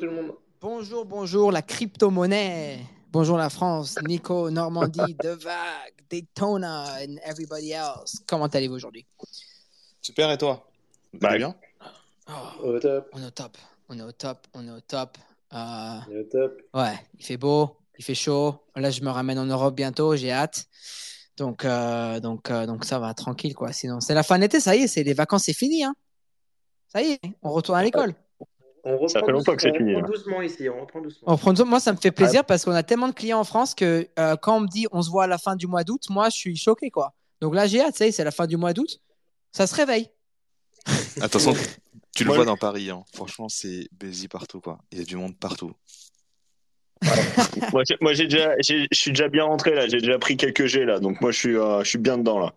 tout le monde. Bonjour, bonjour la crypto-monnaie Bonjour la France, Nico, Normandie, Devac, Daytona and everybody else. Comment allez-vous aujourd'hui? Super, et toi? Bah, bien Oh, Au top. On est au top, on est au top, on est au top. Euh, Au top. Ouais, il fait beau, il fait chaud. Là, je me ramène en Europe bientôt, j'ai hâte. Donc, euh, donc, euh, donc ça va, tranquille, quoi. Sinon, c'est la fin de l'été, ça y est, c'est les vacances, c'est fini, hein. Ça y est, on retourne à l'école. On reprend Ça fait longtemps que c'est doucement- fini, On là. reprend doucement ici, on reprend doucement. On prend- Moi, ça me fait plaisir parce qu'on a tellement de clients en France que euh, quand on me dit on se voit à la fin du mois d'août, moi, je suis choqué, quoi. Donc là, j'ai hâte, c'est la fin du mois d'août. Ça se réveille. Attention, tu le vois dans Paris, hein. franchement, c'est busy partout, quoi. Il y a du monde partout. Moi, j'ai- moi, j'ai déjà, je suis déjà bien rentré là. J'ai déjà pris quelques G là, donc moi je suis, euh, je suis bien dedans là.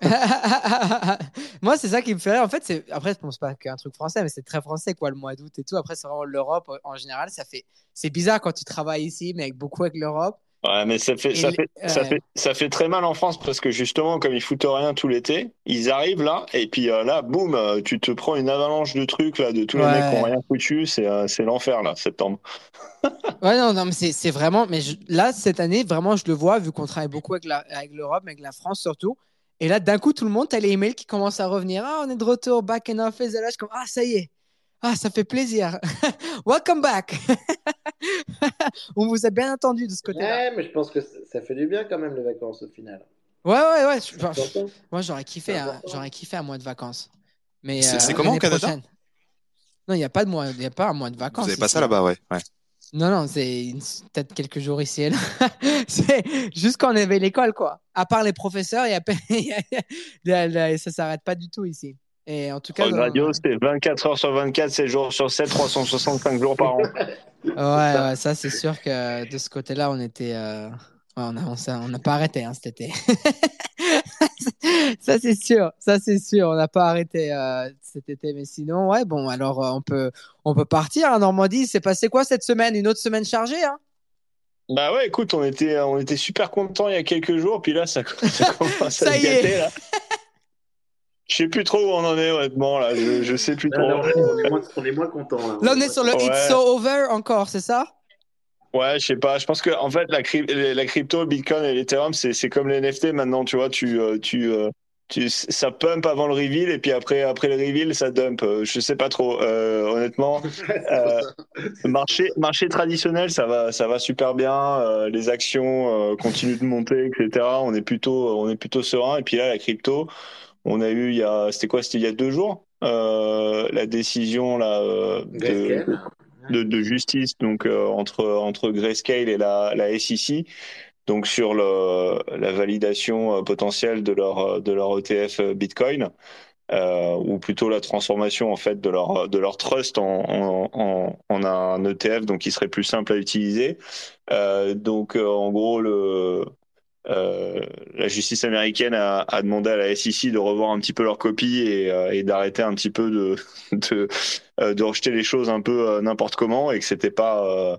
Moi, c'est ça qui me fait rire. En fait, c'est après, bon, c'est pas qu'un truc français, mais c'est très français, quoi, le mois d'août et tout. Après, c'est vraiment l'Europe en général. Ça fait, c'est bizarre quand tu travailles ici, mais avec beaucoup avec l'Europe. Ouais, mais ça fait, ça les- fait, ça fait, ça fait très mal en France parce que justement, comme ils foutent rien tout l'été, ils arrivent là et puis euh, là, boum, euh, tu te prends une avalanche de trucs là de tous les Ouais. mecs qui ont rien foutu. C'est, euh, c'est l'enfer là, septembre. Ouais, non, non, mais c'est, vraiment. Mais je- là, cette année, vraiment, je le vois, vu qu'on travaille beaucoup avec, la, avec l'Europe, avec la France surtout. Et là, d'un coup, tout le monde, t'as les emails qui commencent à revenir. Ah, on est de retour, back in office. Et là, je suis comme, ah, ça y est. Ah, ça fait plaisir. Welcome back. on vous a bien entendu de ce côté-là. Ouais, mais je pense que ça fait du bien quand même les vacances au final. Ouais, ouais, ouais. enfin, moi, j'aurais kiffé, important. j'aurais kiffé un mois de vacances. Mais C'est- euh, comment au Canada prochaine. Non, il n'y a pas de mois, il y a pas un mois de vacances. Vous avez pas ça hein. là-bas, ouais. ouais. Non, non, c'est peut-être quelques jours ici et là. c'est juste quand on avait l'école, quoi. À part les professeurs, il y a, pe- il y a- il y a- ça s'arrête pas du tout ici. Et en tout cas, Rock dans- Radio, c'est 24 heures sur 24, 7 jours sur 7, 365 jours par an. ouais, ouais, ça c'est sûr que de ce côté-là, on était, euh, ouais, on a, on on n'a pas arrêté hein, cet été. ça c'est sûr, ça c'est sûr, on n'a pas arrêté euh, cet été. Mais sinon, ouais, bon, alors euh, on peut, on peut partir. En Normandie, c'est passé quoi cette semaine? Une autre semaine chargée, hein? Bah ouais, écoute, on était, on était super contents il y a quelques jours, puis là, ça, ça commence à Ça se y est. gâter, là. Je sais plus trop où on en est, honnêtement, là. Je, je sais plus Là, trop. là, on, est moins, on est moins content. Là, Là, on est sur le Ouais. It's So Over encore, c'est ça? Ouais, je sais pas. Je pense que, en fait, la, cryp- la crypto, Bitcoin et l'Ethereum, c'est, c'est comme les NFT maintenant, tu vois. Tu, euh, tu, euh, tu, ça pump avant le reveal, et puis après, après le reveal, ça dump. Euh, Je sais pas trop, euh, honnêtement. Euh, marché, marché traditionnel, ça va, ça va super bien. Euh, les actions euh, continuent de monter, etc. On est plutôt, on est plutôt serein. Et puis là, la crypto, on a eu il y a, c'était quoi? C'était il y a deux jours, euh, la décision là euh, de. De, de justice donc euh, entre entre Grayscale et la, la SEC donc sur le, la validation euh, potentielle de leur euh, de leur ETF Bitcoin euh, ou plutôt la transformation en fait de leur de leur trust en en, en, en un ETF donc qui serait plus simple à utiliser. Euh, donc en gros le euh, la justice américaine a, a demandé à la SEC de revoir un petit peu leur copie et, euh, et d'arrêter un petit peu de, de, euh, de rejeter les choses un peu euh, n'importe comment et que c'était pas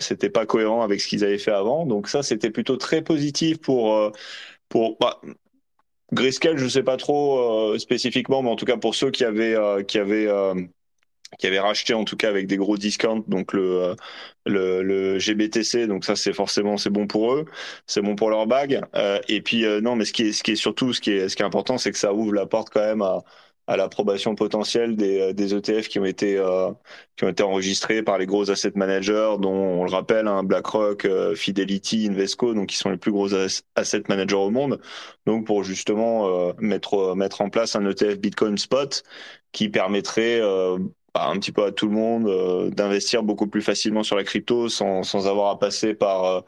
c'était pas cohérent avec ce qu'ils avaient fait avant. Donc ça, c'était plutôt très positif pour pour bah, Grayscale, je sais pas trop spécifiquement, mais en tout cas pour ceux qui avaient qui avaient qui avaient racheté en tout cas avec des gros discounts, donc le euh, le, le GBTC, donc ça c'est forcément c'est bon pour eux, c'est bon pour leur bague. Euh, et puis euh, non, mais ce qui est ce qui est surtout ce qui est ce qui est important, c'est que ça ouvre la porte quand même à à l'approbation potentielle des, euh, des ETF qui ont été euh, qui ont été enregistrés par les gros asset managers, dont on le rappelle, hein, BlackRock, euh, Fidelity, Invesco, donc qui sont les plus gros as- asset managers au monde. Donc pour justement euh, mettre mettre en place un ETF Bitcoin Spot qui permettrait bah, un petit peu à tout le monde euh, d'investir beaucoup plus facilement sur la crypto sans sans avoir à passer par euh,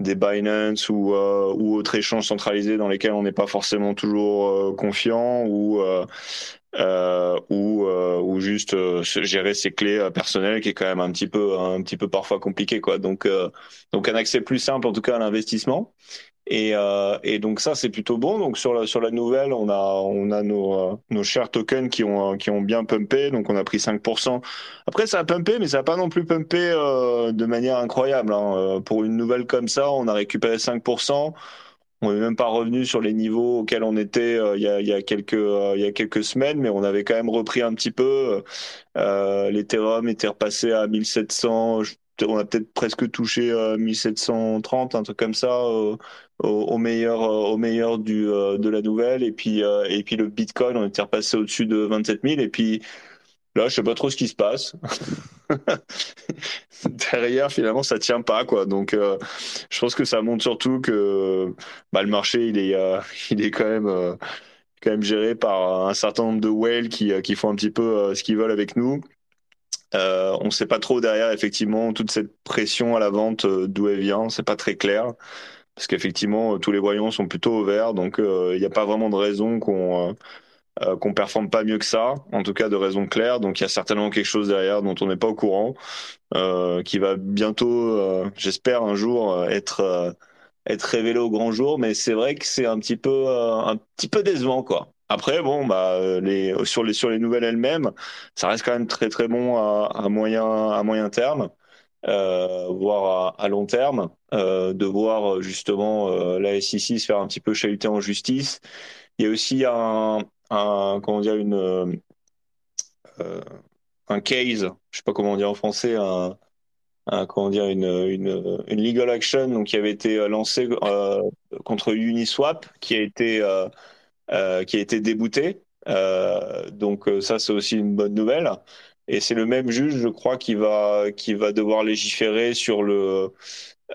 des Binance ou euh, ou autres échanges centralisés dans lesquels on n'est pas forcément toujours euh, confiant ou euh, ou ou juste gérer ses clés personnelles qui est quand même un petit peu un petit peu parfois compliqué quoi. Donc donc un accès plus simple en tout cas à l'investissement et euh, et donc ça c'est plutôt bon donc sur la sur la nouvelle on a on a nos euh, nos chers tokens qui ont euh, qui ont bien pumpé donc on a pris 5% après ça a pumpé mais ça a pas non plus pumpé euh, de manière incroyable hein. Euh, pour une nouvelle comme ça on a récupéré 5% on n'est même pas revenu sur les niveaux auxquels on était euh, il, y a, il, y a, quelques il y a quelques semaines, mais on avait quand même repris un petit peu. Euh, L'Ethereum était repassé à 1700. On a peut-être presque touché 1730, un truc comme ça, au, meilleur au meilleur du de la nouvelle. Et puis et puis le Bitcoin, on était repassé au-dessus de 27 000. Et puis Là, je sais pas trop ce qui se passe. Derrière, finalement, ça tient pas, quoi. Donc, euh, je pense que ça montre surtout que bah, le marché, il est, euh, il est quand même, euh, quand même géré par un certain nombre de whales qui, qui font un petit peu ce qu'ils veulent avec nous. On ne sait pas trop derrière, effectivement, toute cette pression à la vente, d'où elle vient. C'est pas très clair. Parce qu'effectivement, tous les voyants sont plutôt au vert. Donc, il n'y a pas vraiment de raison qu'on euh, qu'on performe pas mieux que ça, en tout cas de raison claire. Donc il y a certainement quelque chose derrière dont on n'est pas au courant, euh, qui va bientôt, euh, j'espère un jour euh, être euh, être révélé au grand jour. Mais c'est vrai que c'est un petit peu un petit peu décevant quoi. Après bon bah les sur les sur les nouvelles elles-mêmes, ça reste quand même très très bon à, moyen à moyen terme. Euh, voire à, long terme, euh, de voir justement euh, la SEC se faire un petit peu chahuter en justice. Il y a aussi un, comment dire une euh, un case, je sais pas comment dire en français, un, comment dire une, une, une legal action donc qui avait été lancé euh, contre Uniswap qui a été euh, euh qui a été débouté. Euh, donc ça c'est aussi une bonne nouvelle. Et c'est le même juge, je crois, qui va qui va devoir légiférer sur le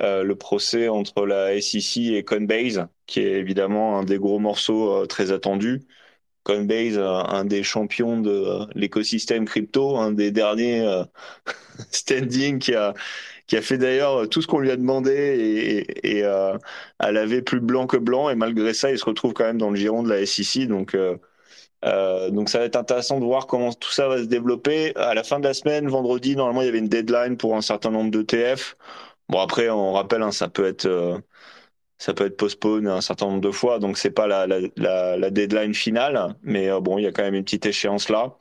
euh, le procès entre la SEC et Coinbase, qui est évidemment un des gros morceaux très attendus. Coinbase, un des champions de l'écosystème crypto, un des derniers euh, standing qui a qui a fait d'ailleurs tout ce qu'on lui a demandé et, et euh, à laver plus blanc que blanc. Et malgré ça il se retrouve quand même dans le giron de la SEC donc euh, euh, donc ça va être intéressant de voir comment tout ça va se développer. À la fin de la semaine vendredi normalement il y avait une deadline pour un certain nombre d'ETF bon après on rappelle hein, ça peut être euh, ça peut être postpone un certain nombre de fois, donc c'est pas la, la, la, la, deadline finale, mais euh, bon, il y a quand même une petite échéance là.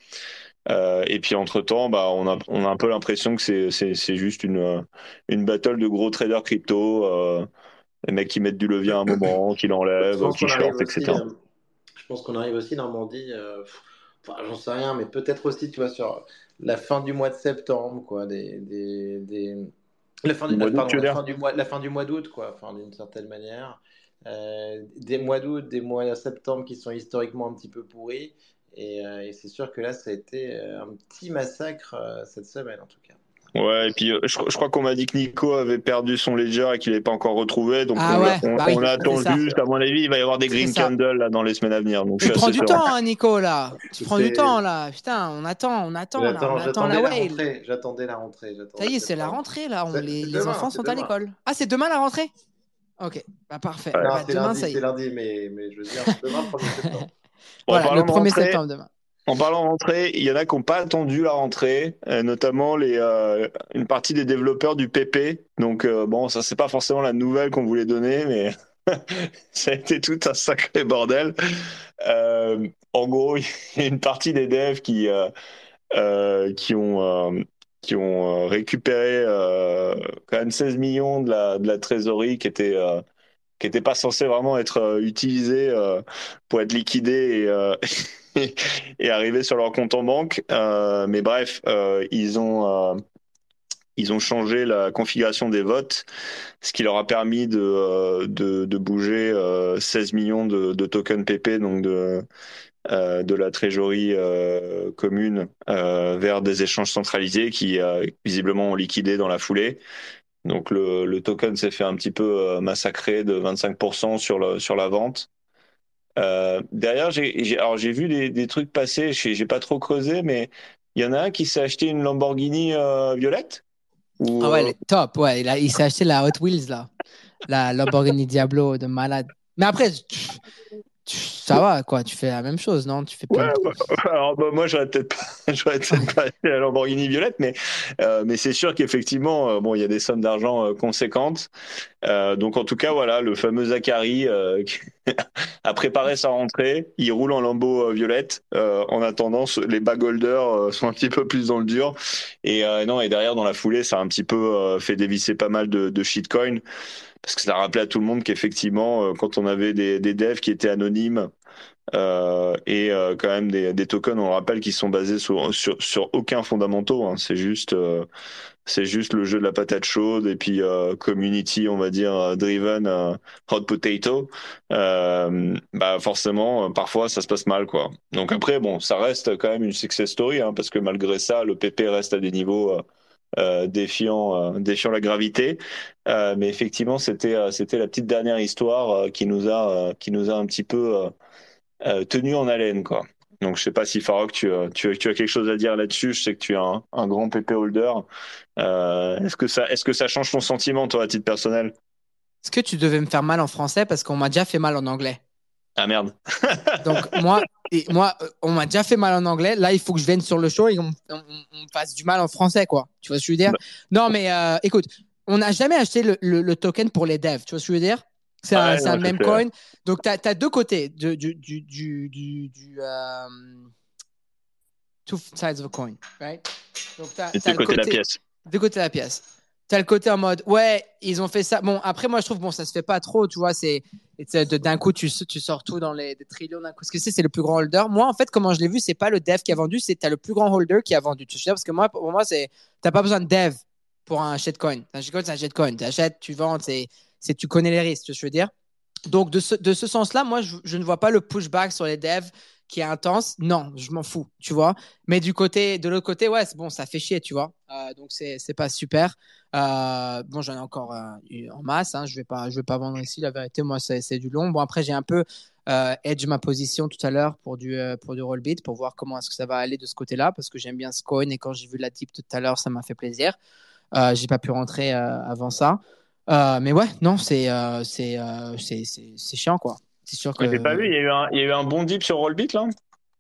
Euh, et puis entre temps, bah, on a, on a un peu l'impression que c'est, c'est, c'est juste une, une battle de gros traders crypto, euh, les mecs qui mettent du levier à un moment, qui l'enlèvent, qui short, etc. Euh, je pense qu'on arrive aussi Normandie. Euh, enfin, j'en sais rien, mais peut-être aussi, tu vois, sur la fin du mois de septembre, quoi, des, des, des la fin du, mois, pardon, la fin du mois, la fin du mois d'août, quoi, enfin, d'une certaine manière. Euh, des mois d'août, des mois de septembre qui sont historiquement un petit peu pourris. Et, euh, et c'est sûr que là, ça a été euh, un petit massacre euh, cette semaine, en tout cas. Ouais, et puis euh, je, je crois qu'on m'a dit que Nico avait perdu son ledger et qu'il n'avait pas encore retrouvé. Donc ah on, ouais, on, bah on oui, attendu, à mon avis, il va y avoir des green candles là, dans les semaines à venir. Donc tu prends du temps, hein, Nico, là. Tu prends du temps, là. Putain, on attend, on attend, là, on attend la whale. J'attendais la rentrée. Ça y est, c'est la rentrée, là. On, les, enfants sont à l'école. Ah, c'est demain la rentrée? Ok, bah parfait. Ouais. Bah, demain, lundi, ça y est. C'est lundi, mais, mais je veux dire, demain, 1er septembre. voilà, le 1er septembre demain. En parlant de rentrée, il y en a qui n'ont pas attendu la rentrée, euh, notamment les, euh, une partie des développeurs du PP. Donc euh, bon, ça c'est pas forcément la nouvelle qu'on voulait donner, mais ça a été tout un sacré bordel. Euh, en gros, il y a une partie des devs qui qui ont qui ont récupéré quand même 16 millions de la, de la trésorerie qui était qui n'était pas censé vraiment être utilisée pour être liquidée et et arriver sur leur compte en banque. Euh, mais bref, euh, ils ont euh, ils ont changé la configuration des votes, ce qui leur a permis de de, de bouger 16 millions de, de, tokens PP, donc de de la trésorerie commune vers des échanges centralisés qui visiblement ont liquidé dans la foulée. Donc le, le token s'est fait un petit peu massacrer de 25% sur, le, sur la vente. Euh, derrière, j'ai vu des, des, trucs passer, j'ai pas trop creusé, mais il y en a un qui s'est acheté une Lamborghini euh, violette? Ou, ah ouais, elle est top, ouais. Il, il s'est acheté la Hot Wheels là, la Lamborghini Diablo de malade. Mais après, ça va quoi, tu fais la même chose, non? Tu fais ouais, de bah, alors bah, moi j'aurais peut-être pas, j'aurais peut-être pas acheté la Lamborghini violette, mais euh, mais c'est sûr qu'effectivement, euh, bon, il y a des sommes d'argent euh, conséquentes. Euh, donc en tout cas voilà, le fameux Zachary euh, a préparé sa rentrée. Il roule en lambeau violette. en attendant, les bag holders sont un petit peu plus dans le dur. Et non, et derrière dans la foulée, ça a un petit peu fait dévisser pas mal de, de shitcoins parce que ça rappelait à tout le monde qu'effectivement, quand on avait des, devs qui étaient anonymes euh, et euh, quand même des, des, tokens, on le rappelle, qui sont basés sur, sur, sur aucun fondamentaux. Hein. C'est juste, euh, c'est juste le jeu de la patate chaude et puis euh, community, on va dire, driven, hot potato. bah forcément, parfois, ça se passe mal, quoi. Donc après, bon, ça reste quand même une success story, hein, parce que malgré ça, le PP reste à des niveaux défiant, défiant la gravité. mais effectivement, c'était, c'était la petite dernière histoire qui nous a, qui nous a un petit peu euh, tenu en haleine, quoi. Donc, je sais pas si Farok, tu, tu, as quelque chose à dire là-dessus. Je sais que tu es un, un grand PP holder. Euh, est-ce que ça, est-ce que ça change ton sentiment, toi, à titre personnel? Est-ce que tu devais me faire mal en français? Parce qu'on m'a déjà fait mal en anglais Ah merde. Donc moi, et moi, on m'a déjà fait mal en anglais. Là, il faut que je vienne sur le show et qu'on on, fasse du mal en français, quoi. Tu vois ce que je veux dire? Bah. Non, mais euh, écoute, on n'a jamais acheté le, le, token pour les devs. Tu vois ce que je veux dire? C'est un, même coin. Donc, tu as, deux côtés du. du, du, du, du euh, two sides of a coin, right? Donc, tu as, deux côtés de la pièce. Deux côtés de la pièce. Tu as le côté en mode, ouais, ils ont fait ça. Bon, après, moi, je trouve, bon, ça se fait pas trop, tu vois, c'est d'un coup, tu, tu sors tout dans les trillions d'un coup. Parce que c'est le plus grand holder. Moi, en fait, comment je l'ai vu, c'est pas le dev qui a vendu, c'est tu as le plus grand holder qui a vendu. Tu sais, parce que moi, pour moi, c'est t'as pas besoin de dev pour un shitcoin. Un shitcoin, c'est un shitcoin. Tu achètes, tu vends, c'est c'est tu connais les risques, je veux dire? Donc, de ce, de ce sens-là, moi, je, ne vois pas le pushback sur les devs qui est intense. Non, je m'en fous, tu vois? Mais du côté, de l'autre côté, ouais, c'est bon, ça fait chier, tu vois? Euh, donc, c'est, c'est pas super. Euh, bon, j'en ai encore euh, en masse. Hein. Je vais pas, je vais pas vendre ici. La vérité, moi, c'est, c'est du long. Bon, après, j'ai un peu edge ma position tout à l'heure pour du, pour du roll beat, pour voir comment est-ce que ça va aller de ce côté-là, parce que j'aime bien ce coin et quand j'ai vu la dip tout à l'heure, ça m'a fait plaisir. j'ai pas pu rentrer avant ça. Euh, mais ouais, non, c'est euh, euh, c'est c'est chiant quoi. C'est sûr que. J'ai pas vu, il y, a eu un, il y a eu un bon dip sur Rollbit là?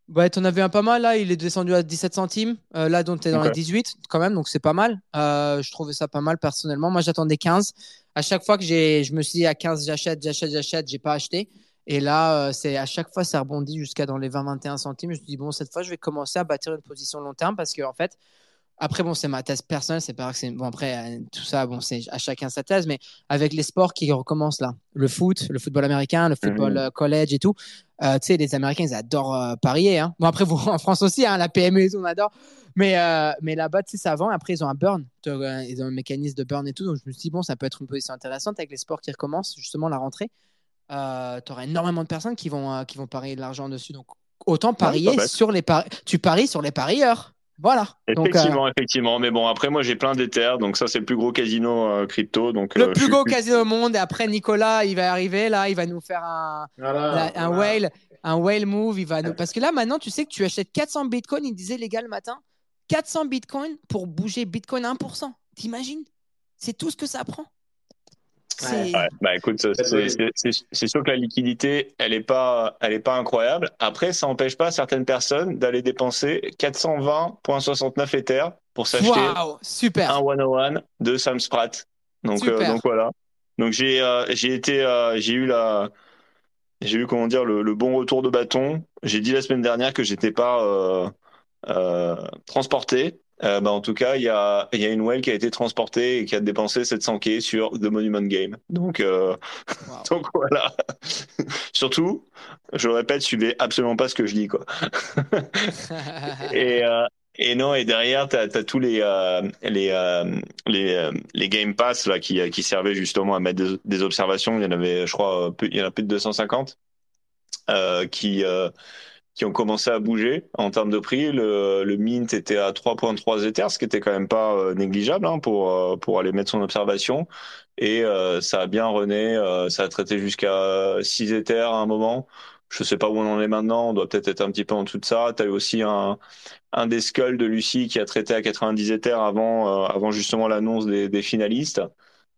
Ouais, t'en avais un pas mal là, il est descendu à 17 centimes. là, donc t'es dans les 18 quand même, donc c'est pas mal. je trouvais ça pas mal personnellement. Moi, j'attendais 15. À chaque fois que j'ai, je me suis dit à 15, j'achète, j'achète, j'achète, j'ai pas acheté. Et là, c'est à chaque fois, ça rebondit jusqu'à dans les 20-21 centimes. Je me dis, bon, cette fois, je vais commencer à bâtir une position long terme parce que, en fait, après, bon, c'est ma thèse personnelle, c'est pas que c'est. Bon, après, euh, tout ça, bon, c'est à chacun sa thèse, mais avec les sports qui recommencent là, le foot, le football américain, le football mhm. euh, college et tout, euh, tu sais, les Américains, ils adorent parier. Hein. Bon, après, vous, en France aussi, hein, la PME, on adore. Mais, mais là-bas, tu sais, ça vend. Après, ils ont un burn. Ils ont un mécanisme de burn et tout. Donc, je me suis dit, bon, ça peut être une position intéressante avec les sports qui recommencent, justement, la rentrée. tu auras énormément de personnes qui vont, qui vont parier de l'argent dessus. Donc, autant parier sur les paris. Tu paries sur les parieurs. Voilà. Effectivement, euh, effectivement. Mais bon, après, moi, j'ai plein d'éthers, donc ça, c'est le plus gros casino euh, crypto. Donc, le euh, plus gros casino au monde. Et après, Nicolas, il va arriver là, il va nous faire un, un whale, un whale move. Il va nous... Parce que là, maintenant, tu sais que tu achètes 400 bitcoins. Il disait les gars le matin, 400 bitcoins pour bouger bitcoin à 1%. T'imagines? C'est tout ce que ça prend. Bah écoute, c'est sûr que la liquidité, elle est pas, elle est pas incroyable. Après, ça n'empêche pas certaines personnes d'aller dépenser 420.69 Ether pour s'acheter un 101 de Sam Spratt. Donc, euh, donc voilà. Donc j'ai euh, j'ai été euh, j'ai eu la j'ai eu comment dire le, le, bon retour de bâton. J'ai dit la semaine dernière que j'étais pas transporté euh, bah, en tout cas, il y a, y a une whale qui a été transportée et qui a dépensé 700 k sur The Monument Game. Donc, euh, donc voilà. Surtout, je le répète, suivez absolument pas ce que je dis, quoi. et, euh, et non, et derrière, tu as, tous les, euh, les, euh, les, euh, les Game Pass là, qui, qui servaient justement à mettre des, des, observations. Il y en avait, je crois, il y en a plus de 250 qui qui ont commencé à bouger en termes de prix. Le, le Mint était à 3.3 Ethers, ce qui était quand même pas euh, négligeable hein, pour euh, pour aller mettre son observation. Et euh, ça a bien rené, ça a traité jusqu'à 6 Ethers à un moment. Je sais pas où on en est maintenant, on doit peut-être être un petit peu en dessous de ça. Tu as eu aussi un, un des skulls de Lucie qui a traité à 90 Ethers avant, avant justement l'annonce des, des finalistes.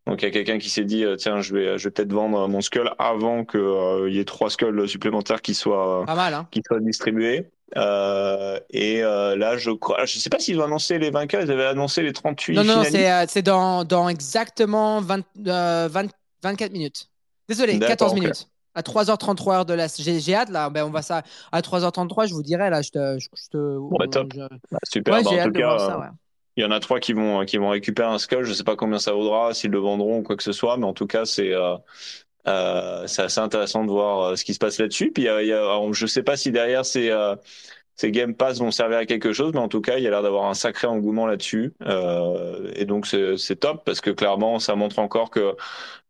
Donc il y a quelqu'un qui s'est dit euh, tiens je vais je vais peut-être vendre mon skull avant que euh, il y ait trois skulls supplémentaires qui soient hein. qui soient distribués. Euh, et euh, là je crois je sais pas s'ils ont annoncé les vainqueurs ils avaient annoncé les 38 non non c'est c'est dans dans exactement 20, 24 minutes. Désolé, 14 minutes. À 3h33 heure de l'Est. J'ai hâte là. Ben, on va ça à 3h33. Je vous dirai là. Je te. Je, te ouais, top. Bah, super. Ouais, bah, en tout cas, ça, il y en a trois qui vont qui vont récupérer un skull. Je sais pas combien ça vaudra, s'ils le vendront ou quoi que ce soit, mais en tout cas, c'est euh, euh, c'est assez intéressant de voir euh, ce qui se passe là-dessus. Puis il je sais pas si derrière c'est ces Game Pass vont servir à quelque chose, mais en tout cas, il y a l'air d'avoir un sacré engouement là-dessus. Euh, et donc, c'est top parce que clairement, ça montre encore que,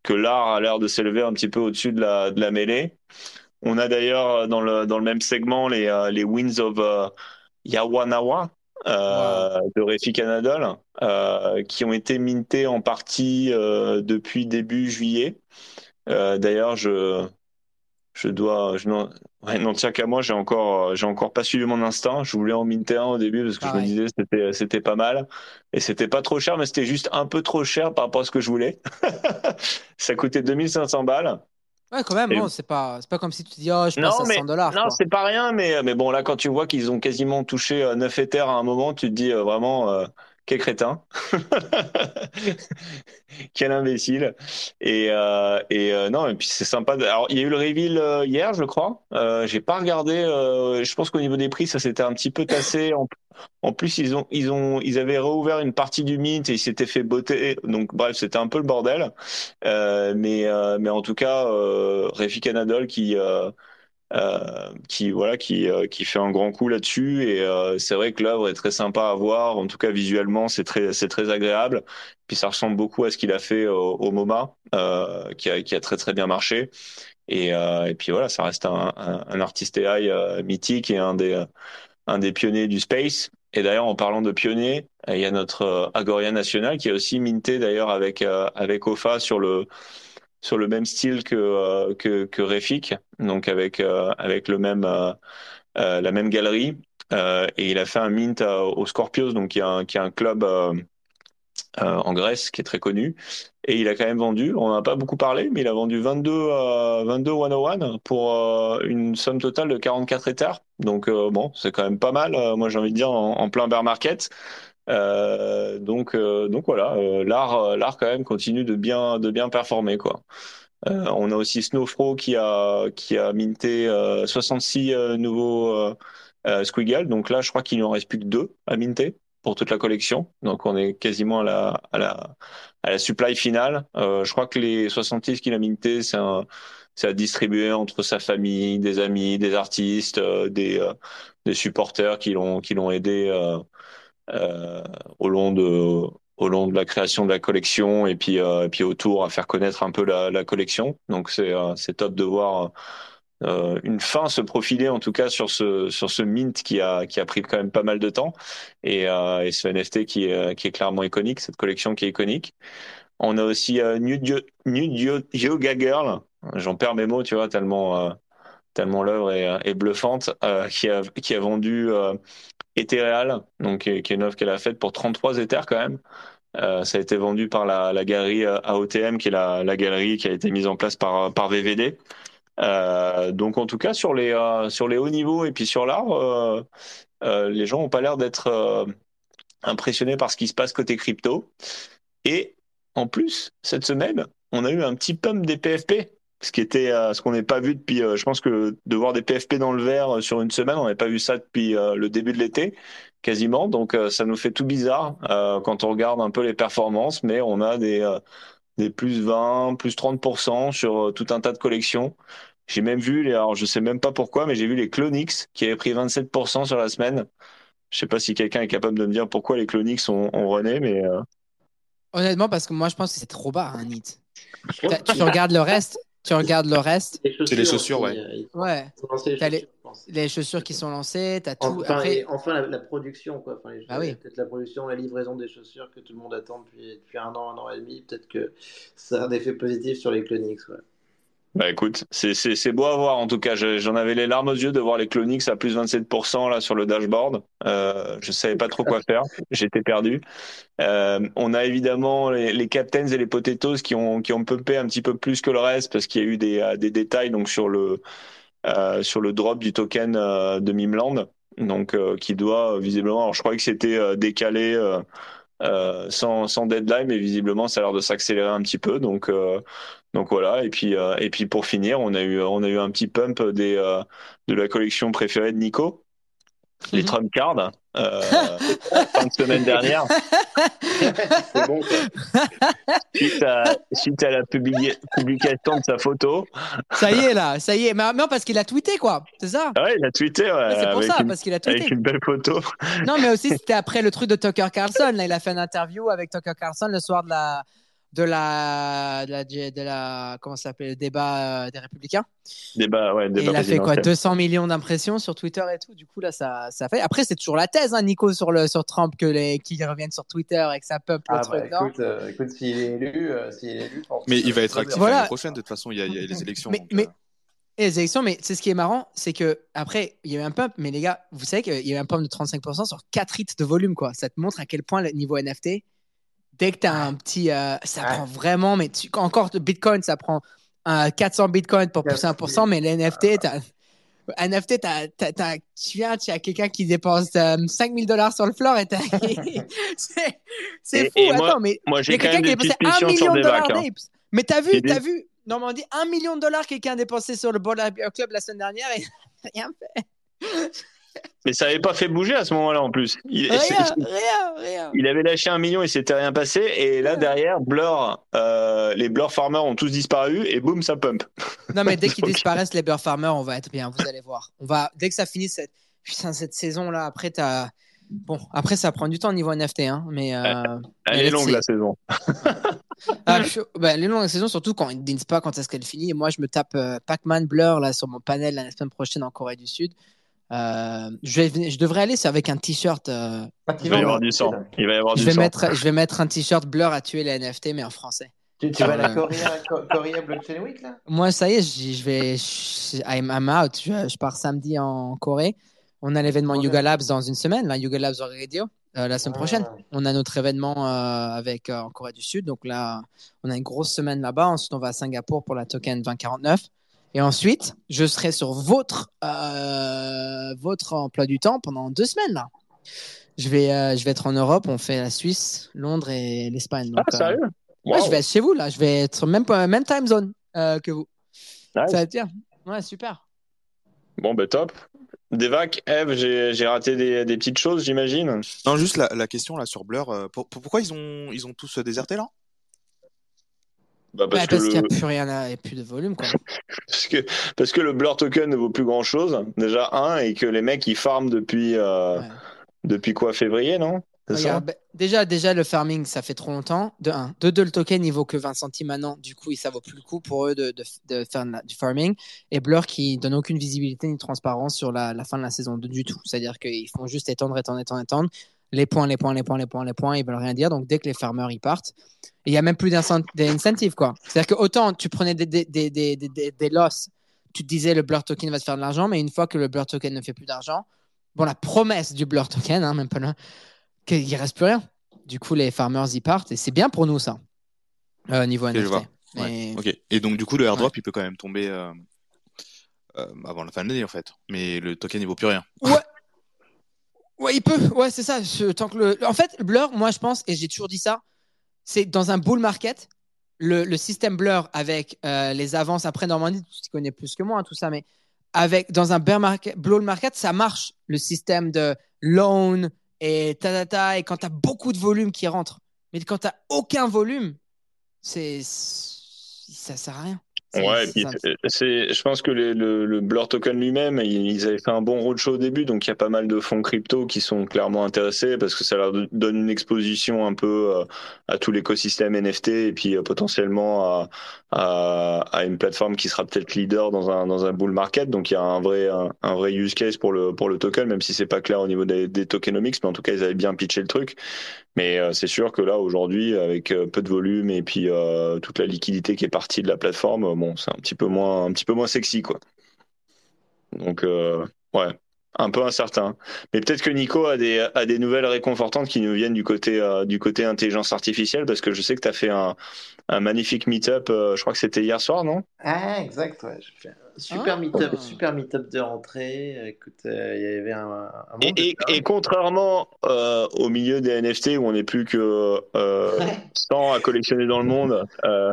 que l'art a l'air de s'élever un petit peu au-dessus de la, de la mêlée. On a d'ailleurs dans le, dans le même segment les, euh, les Winds of Yawanawa euh, de Refi Canadol euh, qui ont été mintés en partie euh, depuis début juillet. d'ailleurs, je, je dois, je n'en, ouais, tiens qu'à moi, j'ai encore, j'ai encore pas suivi mon instinct. Je voulais en minter un au début parce que je me disais c'était, c'était pas mal et c'était pas trop cher, mais c'était juste un peu trop cher par rapport à ce que je voulais. ça coûtait 2500 balles. Ouais, quand même, bon, c'est pas, c'est pas comme si tu dis, oh, je passe à 100 dollars. Non, c'est pas rien, mais, mais bon, là, quand tu vois qu'ils ont quasiment touché 9 Ethers à un moment, tu te dis euh, vraiment, euh, quel crétin, quel imbécile. Et, euh, et euh, non, et puis c'est sympa. Alors il y a eu le reveal euh, hier, je crois. Euh, J'ai pas regardé. Euh, je pense qu'au niveau des prix, ça s'était un petit peu tassé. En, en, plus, ils ont ils ont ils avaient réouvert une partie du Mint et ils s'étaient fait botter. Donc bref, c'était un peu le bordel. mais mais en tout cas, Refi Canadol qui euh, qui voilà qui euh, qui fait un grand coup là-dessus. Et euh, c'est vrai que l'œuvre est très sympa à voir. En tout cas visuellement c'est très c'est très agréable. Puis ça ressemble beaucoup à ce qu'il a fait au, au MoMA qui a qui a très très bien marché. Et et puis voilà ça reste un, un, un artiste AI mythique et un des un des pionniers du space. Et d'ailleurs, en parlant de pionniers, il y a notre Agoria National qui a aussi minté d'ailleurs avec avec OFA sur le sur le même style que euh, que, que Refik, donc avec euh, avec le même euh, la même galerie. et il a fait un mint au Scorpios, donc qui est un, qui est un club en Grèce qui est très connu. Et il a quand même vendu, on n'en a pas beaucoup parlé, mais il a vendu 22, 22 101 pour une somme totale de 44 Ethers. Donc bon, c'est quand même pas mal, moi j'ai envie de dire, en plein bear market. Euh, donc, euh, donc voilà, euh, l'art, l'art quand même continue de bien, de bien performer quoi. on a aussi Snowfro qui a, qui a minté 66 nouveaux Squiggle. Donc là, je crois qu'il en reste plus que deux à minter pour toute la collection. Donc on est quasiment à la, à la, à la supply finale. je crois que les 66 qu'il a minté, c'est à distribuer entre sa famille, des amis, des artistes, des, des supporters qui l'ont, qui l'ont aidé euh, au long de au long de la création de la collection et puis euh, et puis autour à faire connaître un peu la, la collection. Donc c'est euh, c'est top de voir euh, une fin se profiler en tout cas sur ce sur ce mint qui a qui a pris quand même pas mal de temps. Et, euh, et ce NFT qui est qui est clairement iconique cette collection qui est iconique. On a aussi euh, Nude, Yoga Girl. J'en perds mes mots tu vois tellement tellement l'œuvre est, est, bluffante qui a qui a vendu Ethereal, donc qui est une offre qu'elle a faite pour 33 Ethers quand même. Euh, ça a été vendu par la, galerie euh, AOTM, qui est la, galerie qui a été mise en place par, par VVD. Euh, donc en tout cas sur les euh, sur les hauts niveaux et puis sur l'art, euh, les gens ont pas l'air d'être impressionnés par ce qui se passe côté crypto. Et en plus cette semaine, on a eu un petit pump des PFP ce qui était euh, ce qu'on n'est pas vu depuis euh, je pense que de voir des PFP dans le vert euh, sur une semaine on n'avait pas vu ça depuis le début de l'été quasiment. Donc ça nous fait tout bizarre quand on regarde un peu les performances mais on a des des plus 20 plus 30% sur tout un tas de collections. J'ai même vu les alors je sais même pas pourquoi mais j'ai vu les Clonix qui avaient pris 27% sur la semaine. Je sais pas si quelqu'un est capable de me dire pourquoi les Clonix ont, ont rené mais honnêtement parce que moi je pense que c'est trop bas un hit. Tu regardes le reste tu regardes le reste? C'est les chaussures, ouais. ouais. Les, les, chaussures qui sont lancées, tu as tout. Enfin, Après... enfin la, production, quoi. Enfin, bah oui. Peut-être la production, la livraison des chaussures que tout le monde attend depuis, depuis un an, un an et demi. Peut-être que ça a un effet positif sur les Clonix, ouais. Bah écoute, c'est beau à voir en tout cas. J'en avais les larmes aux yeux de voir les Clonix à plus 27% là sur le dashboard. Euh, je savais pas trop quoi faire. J'étais perdu. Euh, on a évidemment les, les, Captains et les Potatoes qui ont qui ont pumpé un petit peu plus que le reste parce qu'il y a eu des, euh, des détails donc sur le euh, sur le drop du token euh, de Mimland donc euh, qui doit visiblement. Alors je croyais que c'était décalé sans, sans deadline, mais visiblement ça a l'air de s'accélérer un petit peu. Donc, donc voilà. Et puis, et puis pour finir, on a eu, on a eu un petit pump des, de la collection préférée de Nico, les mhm. Trump Cards euh, fin de semaine dernière. C'est bon, Suite à, la publication de sa photo. Ça y est, là, ça y est. Mais non, parce qu'il a tweeté, quoi. C'est ça ah Ouais, il a tweeté, ouais. c'est pour ça, parce qu'il a tweeté. Avec une belle photo. Non, mais aussi, c'était après le truc de Tucker Carlson. Là, il a fait une interview avec Tucker Carlson le soir de la, de la, de la, de la comment ça s'appelle, le débat euh, des Républicains. Débat, ouais, débat et il a fait quoi 200 millions d'impressions sur Twitter et tout. Du coup, là, ça, ça fait. Après, c'est toujours la thèse, hein, Nico, sur, le, sur Trump, que les, qui reviennent sur Twitter et que ça peuple ah, le bah, Écoute, euh, écoute s'il est élu, euh, s'il est élu Mais il va être actif l'année prochaine, de toute façon, il y a, il y a les élections. Mais, mais... les élections, mais c'est ce qui est marrant, c'est que après, il y a eu un pump, mais les gars, vous savez qu'il y a eu un pump de 35% sur 4 hits de volume, quoi. Ça te montre à quel point le niveau NFT, dès que tu as un petit. Euh, ça prend vraiment, mais tu, encore Bitcoin, ça prend 400 Bitcoin pour pousser 1%, mais les NFT, NFT, tu viens, tu as quelqu'un qui dépense 5000 euh, dollars sur le floor et c'est fou. Attends, mais moi, j'ai quelqu'un qui a dépensé 1 million de dollars. Hein. Mais t'as vu, t'as vu, Normandie, 1 million de dollars quelqu'un a dépensé sur le Ball Club la semaine dernière et rien fait. Mais ça n'avait pas fait bouger à ce moment-là en plus. Il, rien, rien, rien. Il avait lâché un million et s'était rien passé. Et là derrière, Blur, euh, les Blur Farmers ont tous disparu et boum, ça pump. Non mais dès qu'ils disparaissent, les Blur Farmers, on va être bien. Vous allez voir. On va dès que ça finit cette, cette saison là. Après as... Bon, après ça prend du temps au niveau NFT, hein, mais euh, elle, est longue la saison. ah, bah, elle est longue la saison, surtout quand ils ne disent pas quand est-ce qu'elle finit. Et moi, je me tape euh, Pac-Man Blur là sur mon panel la semaine prochaine en Corée du Sud. Euh, je, vais, je, devrais aller avec un t-shirt. Euh, il va y avoir du sang. Il va y avoir je du vais sang. Mettre, je vais mettre un t-shirt blur à tuer les NFT, mais en français. Tu, vas à la Korea, Blockchain Week là? Moi, ça y est, je, vais. I'm, out. Je, pars samedi en Corée. On a l'événement Yuga Labs dans une semaine, là, Yuga Labs Radio, euh, la semaine ah. prochaine. On a notre événement avec en Corée du Sud. Donc là, on a une grosse semaine là-bas. Ensuite, on va à Singapour pour la token 2049. Et ensuite, je serai sur votre, euh, votre emploi du temps pendant deux semaines. Là. Je, vais, euh, je vais être en Europe. On fait la Suisse, Londres et l'Espagne. Ah, sérieux? Je vais être chez vous. là. Je vais être même, même time zone euh, que vous. Ça va être bien. Ouais, super. Bon, ben top. Devac, Eve, j'ai raté des, des, petites choses, j'imagine. Non, juste la, la, question là sur Blur. pourquoi ils ont, ils ont tous déserté là? Bah, parce, qu'il n'y a plus rien, à... et plus de volume. Quoi. parce, que, parce que le Blur Token ne vaut plus grand chose, déjà, un, et que les mecs ils farment depuis, euh, depuis quoi, février, non? Bah, déjà, déjà, le farming, ça fait trop longtemps. De 1. De 2, le token, il vaut que 20 centimes maintenant. Du coup, ça vaut plus le coup pour eux de, de, de faire du farming. Et Blur qui donne aucune visibilité ni transparence sur la, la fin de la saison du tout. C'est-à-dire qu'ils font juste étendre, étendre, étendre, étendre les points, les points, les points, les points, les points, ils veulent rien dire. Donc dès que les farmers ils partent, il y a même plus d'incentive quoi. C'est-à-dire que autant tu prenais des, des, des, des, des losses, tu te disais le blur token va se faire de l'argent, mais une fois que le blur token ne fait plus d'argent, bon la promesse du blur token, hein, même pas là, qu'il reste plus rien. Du coup les farmers y partent et c'est bien pour nous ça. Euh, au niveau NFT. Ok. Et donc du coup le airdrop il peut quand même tomber euh, euh, avant la fin de l'année en fait, mais le token il vaut plus rien. Ouais. Ouais, il peut. Ouais, c'est ça. tant que le... En fait, Blur, moi, je pense, et j'ai toujours dit ça, c'est dans un bull market, le, système Blur avec euh, les avances. Après, Normandie, tu connais plus que moi, tout ça, mais avec, dans un bear market, bull market, ça marche, le système de loan et ta, ta, ta et quand tu as beaucoup de volume qui rentre. Mais quand tu aucun volume, c'est ça sert à rien. Ouais, c'est, je pense que le, le, Blur Token lui-même, ils avaient fait un bon roadshow au début, donc il y a pas mal de fonds crypto qui sont clairement intéressés parce que ça leur donne une exposition un peu euh, à tout l'écosystème NFT et puis euh, potentiellement à, à, à, une plateforme qui sera peut-être leader dans un, dans un bull market. Donc il y a un vrai, un, vrai use case pour le, pour le token, même si c'est pas clair au niveau des, des tokenomics, mais en tout cas ils avaient bien pitché le truc. Mais euh, c'est sûr que là aujourd'hui, avec peu de volume et puis toute la liquidité qui est partie de la plateforme, bon, c'est un petit peu moins, un petit peu moins sexy, quoi. Donc, euh, ouais, un peu incertain. Mais peut-être que Nico a des, a des nouvelles réconfortantes qui nous viennent du côté, euh, du côté intelligence artificielle, parce que je sais que tu as fait un, un magnifique meet-up, euh, je crois que c'était hier soir, non? Ah, exact, ouais. J'ai fait un super Ah. meet-up, super meet-up de rentrée. Écoute, euh, il y avait un, un Et, monde et- et contrairement euh, au milieu des NFT où on n'est plus que euh, 100 à collectionner dans le monde, euh,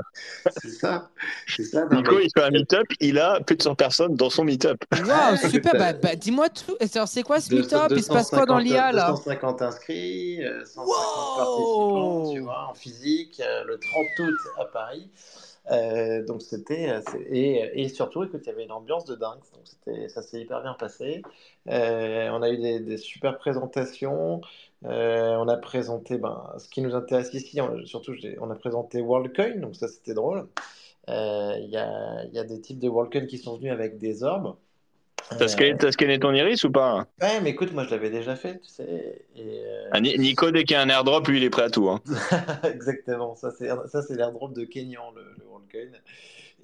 C'est ça. C'est ça. non, Nico mais- il fait un meet-up, il a plus de 100 personnes dans son meet-up. Waouh, écoute, super. Bah, bah, dis-moi tout. Alors, c'est quoi ce 200, meet-up? Il se passe quoi dans 250, l'IA là? 250 inscrits, euh, 150 Wow participants, tu vois, en physique, le 30 août à Paris. Euh, donc c'était euh, et, surtout écoute il y avait une ambiance de dingue. Donc c'était ça s'est hyper bien passé. Euh, on a eu des, super présentations. On a présenté ben, ce qui nous intéresse ici on- surtout on a présenté WorldCoin. Donc ça c'était drôle. Il y a des types de WorldCoin qui sont venus avec des orbes T'as scanné, t'as scanné ton iris ou pas Ouais, mais écoute, moi je l'avais déjà fait, tu sais. Et, euh, Ah, Ni- Nico, dès qu'il y a un airdrop, lui, il est prêt à tout. Hein. Exactement, ça c'est ça c'est l'airdrop de Kenyan, le, le WorldCoin.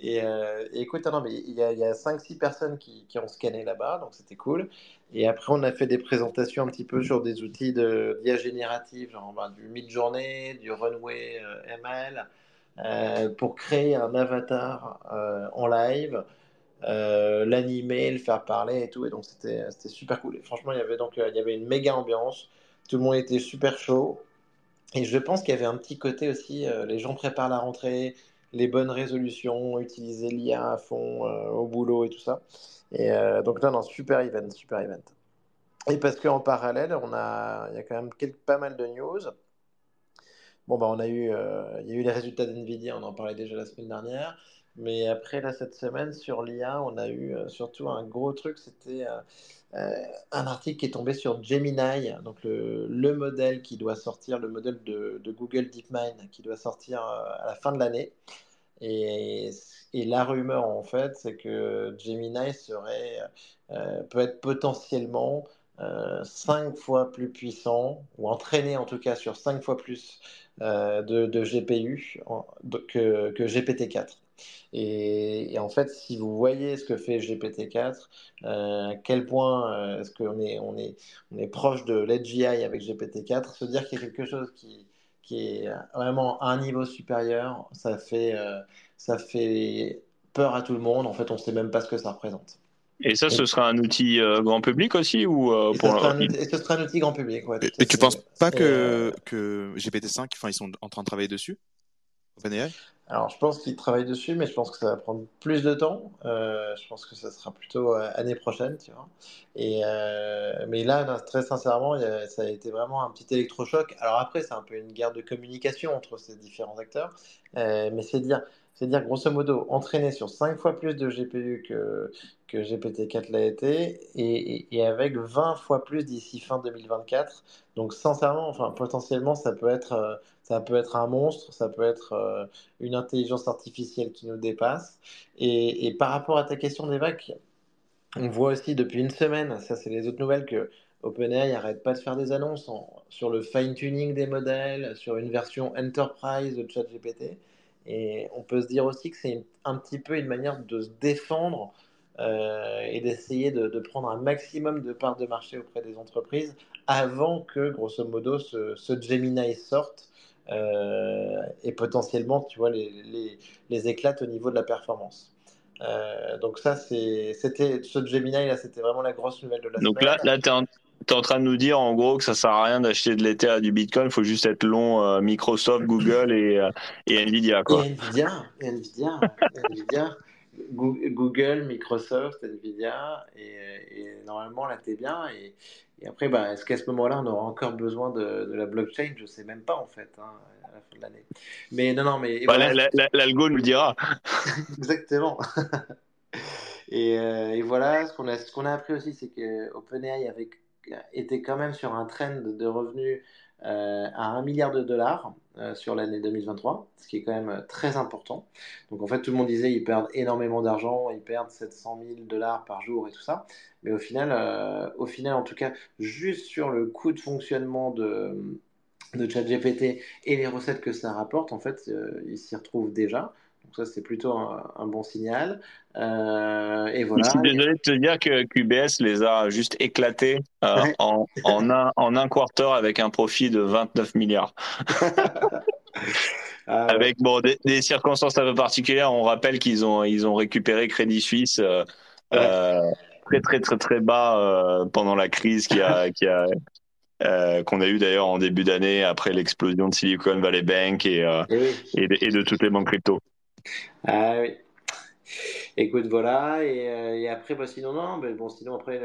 Et, euh, et écoute, ah non, mais il y a, il y a 5-6 personnes qui, qui ont scanné là-bas, donc c'était cool. Et après, on a fait des présentations un petit peu sur des outils de d'IA générative, genre ben, du Midjourney, du Runway euh, ML, euh, pour créer un avatar en live, euh, l'animer, le faire parler et tout. Et donc c'était super cool. Et franchement, il y avait donc euh, il y avait une méga ambiance. Tout le monde était super chaud. Et je pense qu'il y avait un petit côté aussi, euh, les gens préparent la rentrée, les bonnes résolutions, utiliser l'IA à fond au boulot et tout ça. Et donc non, non, super event, super event. Et parce qu'en parallèle, on a, il y a quand même pas mal de news. Bon, bah, on a eu, il y a eu les résultats d'NVIDIA, on en parlait déjà la semaine dernière. Mais après, là, cette semaine, sur l'IA, on a eu euh, surtout un gros truc, c'était euh, euh, un article qui est tombé sur Gemini, donc le, le modèle qui doit sortir, le modèle de, Google DeepMind qui doit sortir à la fin de l'année. Et, la rumeur, en fait, c'est que Gemini serait, peut être potentiellement euh, 5 fois plus puissant, ou entraîné en tout cas sur 5 fois plus de, GPU que, que GPT-4. Et, et en fait, si vous voyez ce que fait GPT-4, euh, à quel point euh, est-ce qu'on est, on est, on est proche de l'AGI avec GPT-4, se dire qu'il y a quelque chose qui, qui est vraiment à un niveau supérieur, ça fait, euh, ça fait peur à tout le monde. En fait, on ne sait même pas ce que ça représente. Et ça, ce sera un outil euh, grand public aussi ou euh, Et, pour ce sera un, outil- et ce sera un outil grand public. Ouais, Et, et tu penses pas que, que GPT-5, enfin, ils sont en train de travailler dessus OpenAI? Alors, je pense qu'ils travaillent dessus, mais je pense que ça va prendre plus de temps. Euh, je pense que ça sera plutôt euh, année prochaine, tu vois. Et, euh, mais là, très sincèrement, ça a été vraiment un petit électrochoc. Alors après, c'est un peu une guerre de communication entre ces différents acteurs. Euh, mais c'est dire, c'est dire, grosso modo, entraîner sur 5 fois plus de GPU que, que GPT-4 l'a été, et, avec 20 fois plus d'ici fin 2024. Donc, sincèrement, enfin, potentiellement, ça peut être... euh, ça peut être un monstre, ça peut être euh, une intelligence artificielle qui nous dépasse. Et, par rapport à ta question des vagues, on voit aussi depuis une semaine, ça c'est les autres nouvelles, que OpenAI n'arrête pas de faire des annonces sur le fine-tuning des modèles, sur une version enterprise de ChatGPT. Et on peut se dire aussi que c'est un petit peu une manière de se défendre euh, et d'essayer de, de prendre un maximum de parts de marché auprès des entreprises avant que, grosso modo, ce, ce Gemini sorte euh, et potentiellement, tu vois, les, les, les éclate au niveau de la performance. Euh, donc ça, c'était ce Gemini là, c'était vraiment la grosse nouvelle de la Donc semaine. là, là tu es, en train de nous dire en gros que ça sert à rien d'acheter de l'Ether du Bitcoin, il faut juste être long euh, Microsoft, Google et, euh, et Nvidia. Quoi. Et Nvidia, Nvidia, Nvidia, Goo- Google, Microsoft, Nvidia, et, et normalement là t'es bien. Et, et après, bah, est-ce qu'à ce moment-là on aura encore besoin de, de la blockchain? Je sais même pas en fait hein, à la fin de l'année. Mais non, non, mais Bah, voilà, L'algo nous le dira. Exactement. Et, euh, et voilà, ce qu'on a, ce qu'on a appris aussi, c'est que OpenAI avait était quand même sur un trend de revenus euh, à 1 milliard de dollars euh, sur l'année 2023, ce qui est quand même très important. Donc en fait, tout le monde disait ils perdent énormément d'argent, ils perdent 700 000 dollars par jour et tout ça. Mais au final, euh, au final, en tout cas, juste sur le coût de fonctionnement de, de ChatGPT et les recettes que ça rapporte, en fait, ils s'y retrouvent déjà. Donc ça, c'est plutôt un, un bon signal. Euh, et Je suis désolé de te dire que QBS les a juste éclatés euh, Ouais. en, en, un, en un quarter avec un profit de 29 milliards. Ah Avec bon, des, circonstances un peu particulières, on rappelle qu'ils ont, ils ont récupéré Crédit Suisse euh, euh, très, très, très, très bas pendant la crise qui a, qui a, qu'on a eu d'ailleurs en début d'année après l'explosion de Silicon Valley Bank et, et, de, et, de, toutes les banques crypto. Ah oui. Écoute, voilà. Et, et après, bah, sinon, non, mais bon, sinon, après,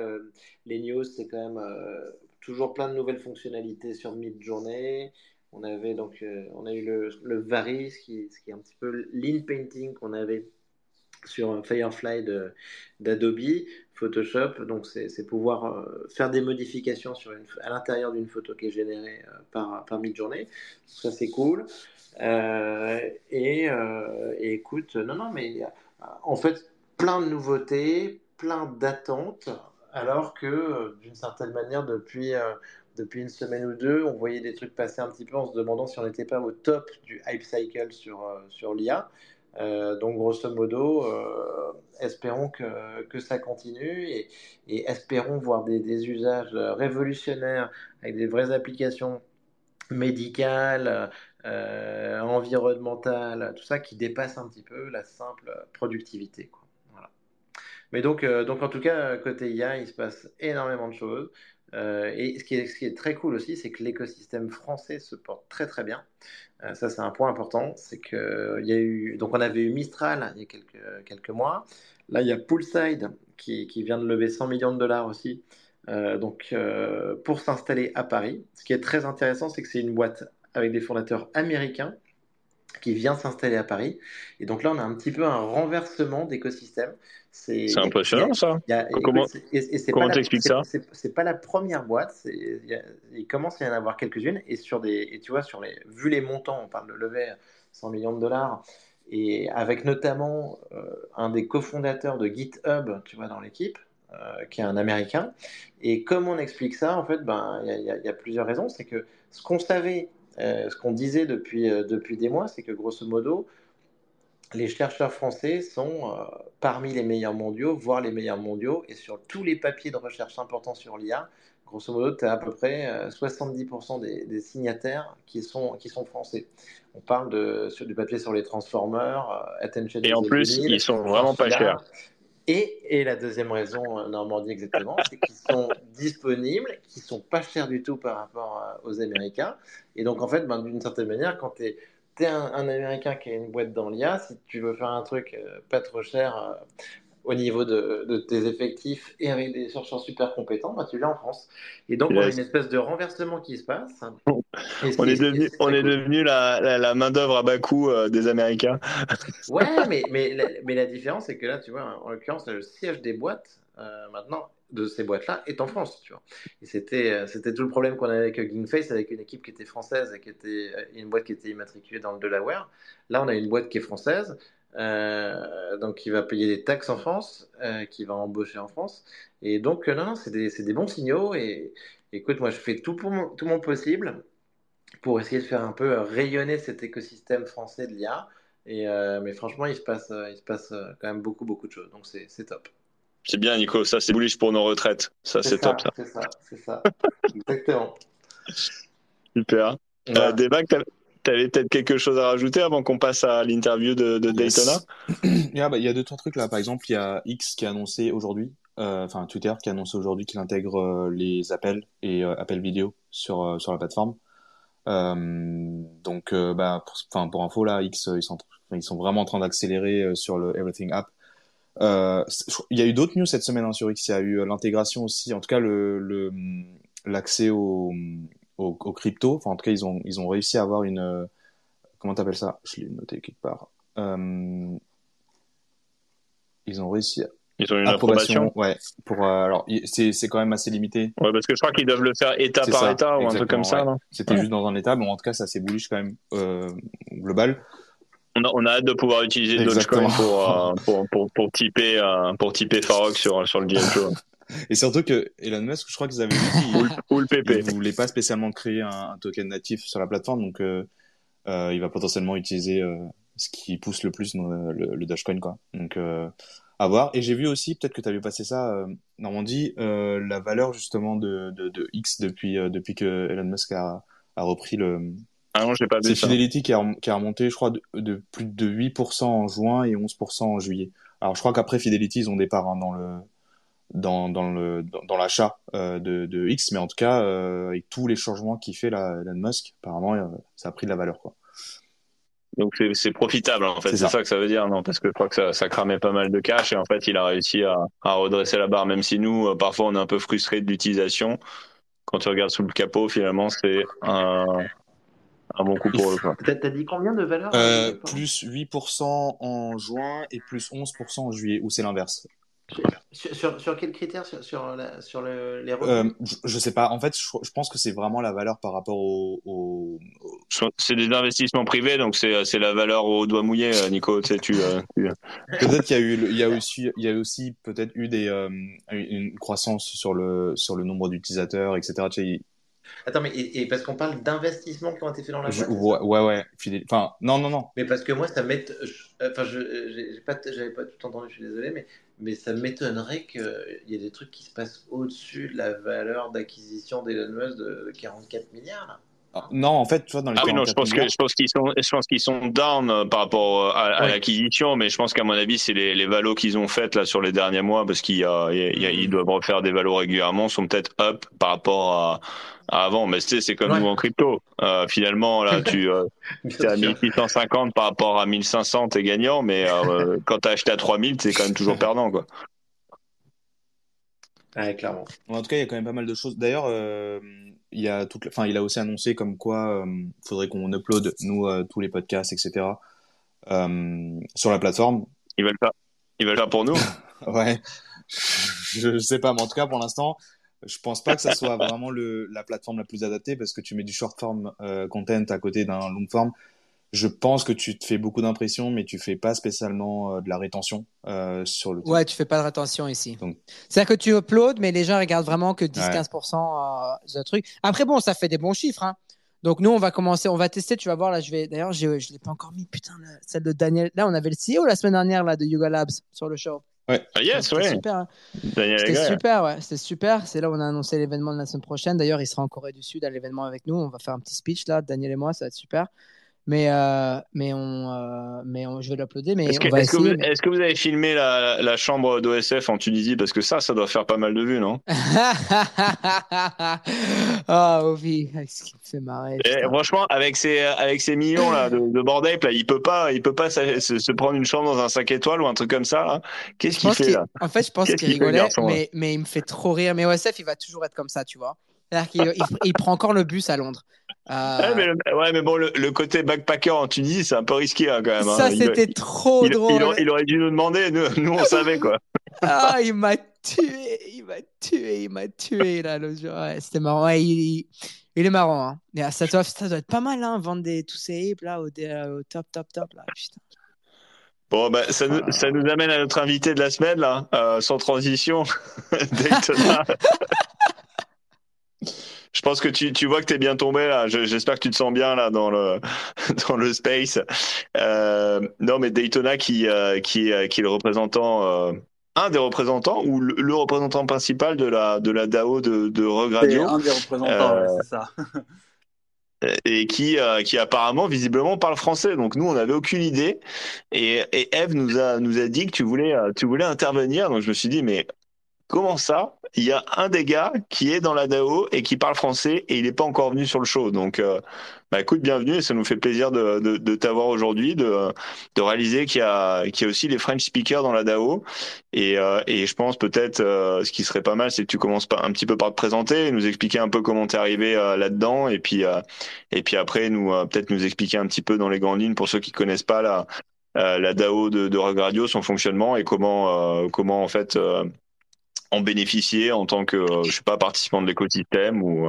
les news, c'est quand même toujours plein de nouvelles fonctionnalités sur mid-journée. On avait donc, euh, on a eu le, le Vari, ce qui, est un petit peu l'in-painting qu'on avait sur Firefly d'Adobe, Photoshop. Donc, c'est pouvoir euh, faire des modifications sur à l'intérieur d'une photo qui est générée euh, par, par mid-journée. Ça, c'est cool. Et, et, écoute, non, non, mais en fait, plein de nouveautés, plein d'attentes alors que euh, d'une certaine manière, depuis, euh, depuis une semaine ou deux, on voyait des trucs passer un petit peu en se demandant si on n'était pas au top du hype cycle sur, euh, sur l'IA. donc grosso modo, espérons que, que, ça continue et, espérons voir des, usages révolutionnaires avec des vraies applications médicales, environnementales, tout ça qui dépasse un petit peu la simple productivité. Quoi. Mais donc, euh, donc en tout cas, côté IA, il se passe énormément de choses. Euh, et ce qui, est, ce qui, est, très cool aussi, c'est que l'écosystème français se porte très très bien. Euh, ça, c'est un point important. C'est que il y a eu, donc on avait eu Mistral il y a quelques, quelques mois. Là, il y a Poolside qui, qui vient de lever 100 millions de dollars aussi. donc pour s'installer à Paris. Ce qui est très intéressant, c'est que c'est une boîte avec des fondateurs américains qui vient s'installer à Paris. Et donc là, on a un petit peu un renversement d'écosystème. C'est impressionnant ça. comment comment t'expliques ça C'est pas la première boîte. il commence à y en avoir quelques-unes. Et sur des, et tu vois, sur les, vu les montants, on parle de lever 100 millions de dollars. Et avec notamment euh, un des cofondateurs de GitHub, tu vois, dans l'équipe, euh, qui est un Américain. Et comment on explique ça En fait, ben, il y, y, a plusieurs raisons. C'est que ce qu'on savait ce qu'on disait depuis, euh, depuis des mois, c'est que grosso modo, les chercheurs français sont euh, parmi les meilleurs mondiaux, voire les meilleurs mondiaux, et sur tous les papiers de recherche importants sur l'IA, grosso modo, tu as à peu près 70% des, signataires qui sont, qui sont français. On parle de, sur, du papier sur les transformers, Attention. Et en plus, ils sont vraiment pas chers. Et, la deuxième raison, euh, Normandie exactement, c'est qu'ils sont disponibles, qu'ils sont pas chers du tout par rapport euh, aux Américains. Et donc en fait, ben, d'une certaine manière, quand tu es, un, un, Américain qui a une boîte dans l'IA, si tu veux faire un truc euh, pas trop cher au niveau de, tes effectifs et avec des chercheurs super compétents, bah, tu l'as en France. Et donc, on a une espèce de renversement qui se passe. on est devenu, on est devenu la, la, main-d'œuvre à bas coût euh, des Américains. ouais, mais, mais, la, mais la différence, c'est que là, tu vois, en l'occurrence, le siège des boîtes, euh, maintenant, de ces boîtes-là, est en France, tu vois. Et c'était, euh, c'était tout le problème qu'on avait avec Gingface, avec une équipe qui était française et qui était une boîte qui était immatriculée dans le Delaware. Là, on a une boîte qui est française, euh, donc, qui va payer des taxes en France, euh, qui va embaucher en France. Et donc, euh, non, non, c'est des, des, bons signaux. Et écoute, moi, je fais tout, pour mon, tout mon possible pour essayer de faire un peu rayonner cet écosystème français de l'IA. Et, mais franchement, il se passe, il se passe quand même beaucoup, beaucoup de choses. Donc, c'est top. C'est bien, Nico. Ça, c'est bullish pour nos retraites. Ça, c'est top. C'est ça, c'est ça. Exactement. Super. Ouais. des bacs, tu avais peut-être quelque chose à rajouter avant qu'on passe à l'interview de, Daytona? Bah, Il y a deux, trois trucs là. Par exemple, il y a X qui a annoncé aujourd'hui, euh, enfin Twitter qui a annoncé aujourd'hui qu'il intègre euh, les appels et euh, appels vidéo sur, sur la plateforme. donc, bah, pour, pour info, là, X, ils sont, ils sont vraiment en train d'accélérer sur le Everything App. il y a eu d'autres news cette semaine hein, sur X. Il y a eu l'intégration aussi, en tout cas le l'accès au, au, au, crypto. Enfin, en tout cas, ils ont, ils ont réussi à avoir une. Euh, comment t'appelles ça? Je l'ai noté quelque part. Euh, ils ont réussi. À... Ils ont une approbation. Ouais. Pour euh, alors, c'est c'est quand même assez limité. Ouais, parce que je crois qu'ils doivent le faire état par état ou un truc comme ça. C'était juste dans un état, bon, en tout cas, ça c'est bullish quand même global. On a, on a hâte de pouvoir utiliser Dogecoin pour, pour, pour, pour, typer, pour typer Farok sur, sur le DMO. Et surtout que Elon Musk, je crois qu'ils avaient dit PP. Il voulait pas spécialement créer un, token natif sur la plateforme, donc euh, euh, il va potentiellement utiliser euh, ce qui pousse le plus le, le, Dogecoin, quoi. Donc à voir. Et j'ai vu aussi, peut-être que tu as vu passer ça, Normandie, la valeur justement de, de, de X depuis depuis que Elon Musk a, a repris le Ah non, j'ai pas vu C'est Fidelity qui a, qui a remonté, je crois, de, plus de 8% en juin et 11% en juillet. Alors, je crois qu'après Fidelity, ils ont des parts hein, dans le dans, dans le dans, l'achat euh, de, de, X, mais en tout cas, euh, avec tous les changements qu'il fait la Elon Musk, apparemment, euh, ça a pris de la valeur, quoi. Donc c'est profitable en fait, c'est ça. que ça veut dire, non? Parce que je crois que ça, ça, cramait pas mal de cash et en fait il a réussi à, à redresser la barre, même si nous euh, parfois on est un peu frustré de l'utilisation. Quand tu regardes sous le capot, finalement c'est un, un bon coup pour le coup. T'as dit combien de valeur euh, Plus 8% en juin et plus 11% en juillet, ou c'est l'inverse sur, sur, quels critères? Sur, sur, sur le, les revenus? euh, je, sais pas. En fait, je, pense que c'est vraiment la valeur par rapport au. C'est des investissements privés, donc c'est la valeur au doigt mouillé, euh, Nico. Tu sais, tu, euh, Peut-être qu'il y a eu, il y a aussi, il y a aussi peut-être eu des, une croissance sur le, sur le nombre d'utilisateurs, etc. Tu Attends, mais et, parce qu'on parle d'investissements qui ont été faits dans la boîte Ouais, ouais, ouais. Enfin, non, non, non. Mais parce que moi, ça m'est. Enfin, je n'avais pas, pas tout entendu, je suis désolé, mais mais ça m'étonnerait qu'il y ait des trucs qui se passent au-dessus de la valeur d'acquisition d'Elon Musk de 44 milliards. Là. Ah, non, en fait, tu vois, dans les ah oui, non, je pense que je pense qu'ils sont, je pense qu'ils sont down euh, par rapport euh, à, l'acquisition, mais je pense qu'à mon avis, c'est les, les valos qu'ils ont faites là sur les derniers mois, parce qu'ils ils doivent refaire des valos régulièrement, sont peut-être up par rapport à, avant. Mais tu sais, c'est comme nous en crypto. Euh, finalement, là, tu euh, es à 1650 par rapport à 1500, t'es gagnant, mais euh, quand t'as acheté à 3000, c'est quand même toujours perdant, quoi. Ouais, clairement. En tout cas, il y a quand même pas mal de choses. D'ailleurs, euh, il y a toute, enfin, il a aussi annoncé comme quoi, il faudrait qu'on upload nous tous les podcasts, etc. sur la plateforme. Ils veulent pas. Ils veulent pas pour nous. ouais. Je, sais pas, mais en tout cas, pour l'instant, je pense pas que ça soit vraiment le, la plateforme la plus adaptée parce que tu mets du short form content à côté d'un long form je pense que tu te fais beaucoup d'impressions, mais tu fais pas spécialement euh, de la rétention euh, sur le. Ouais, tu fais pas de rétention ici. C'est-à-dire que tu uploads, mais les gens regardent vraiment que 10-15% euh, de truc. Après, bon, ça fait des bons chiffres. Hein. Donc nous, on va commencer, on va tester. Tu vas voir là, je vais. D'ailleurs, je l'ai pas encore mis. Putain, celle de Daniel. Là, on avait le CEO la semaine dernière là de Yoga Labs sur le show. Ouais. Ah, yes, ouais. Super. Hein. C'était super, ouais. C'était super. C'est là où on a annoncé l'événement de la semaine prochaine. D'ailleurs, il sera en Corée du Sud à l'événement avec nous. On va faire un petit speech là, Daniel et moi, ça va être super. Mais, euh, mais, on, euh, mais je vais l'uploader. Mais est-ce que, est que, vous avez filmé la, la chambre d'OSF en Tunisie? Parce que ça, ça doit faire pas mal de vues, non? Ah, oh, Ovi, ce qui me fait marrer. franchement, avec ces, avec ces millions là, de, de bordel, là, il peut pas, il peut pas se, se, prendre une chambre dans un 5 étoiles ou un truc comme ça. Qu'est-ce qu'il fait là? En fait, je pense qu'il rigolait, mais, mais il me fait trop rire. Mais OSF, il va toujours être comme ça, tu vois. C'est-à-dire qu'il il, prend encore le bus à Londres. Euh, ouais, mais, bon, le, côté backpacker en Tunisie, c'est un peu risqué hein, quand même. Hein. Ça, c'était trop drôle. Il, aurait dû nous demander, nous, nous on savait quoi. ah, il m'a tué, il m'a tué, il m'a tué là le jour. Ouais, c'était marrant. Il, il, est marrant. Hein. ça, doit, ça doit être pas mal, hein, vendre des, tous ces hips là au, au, top, top, top là. Putain. Bon, bah, ça, nous, ça nous amène à notre invité de la semaine, là, euh, sans transition, Daytona. Je pense que tu, tu vois que tu es bien tombé là. J'espère que tu te sens bien là dans le dans le space. Euh, non, mais Daytona qui euh, qui qui est le représentant. Euh, un des représentants ou le, représentant principal de la de la DAO de, de Regradio. Un des représentants, c'est ça. et qui, qui apparemment visiblement parle français. Donc nous on n'avait aucune idée et, et Eve nous a nous a dit que tu voulais tu voulais intervenir. Donc je me suis dit mais comment ça? Il y a un des gars qui est dans la DAO et qui parle français et il n'est pas encore venu sur le show. Donc, euh, bah, écoute, bienvenue et ça nous fait plaisir de, de, t'avoir aujourd'hui, de, de réaliser qu'il y, a, qu'il y a aussi les French speakers dans la DAO. Et, euh, et je pense peut-être, euh, ce qui serait pas mal, c'est que tu commences un petit peu par te présenter, nous expliquer un peu comment t'es arrivé là-dedans et puis, et puis après, nous peut-être nous expliquer un petit peu dans les grandes lignes pour ceux qui connaissent pas la, la DAO de, de Radio, son fonctionnement et comment, comment en fait en bénéficier en tant que, euh, je sais pas, participant de l'écosystème ou,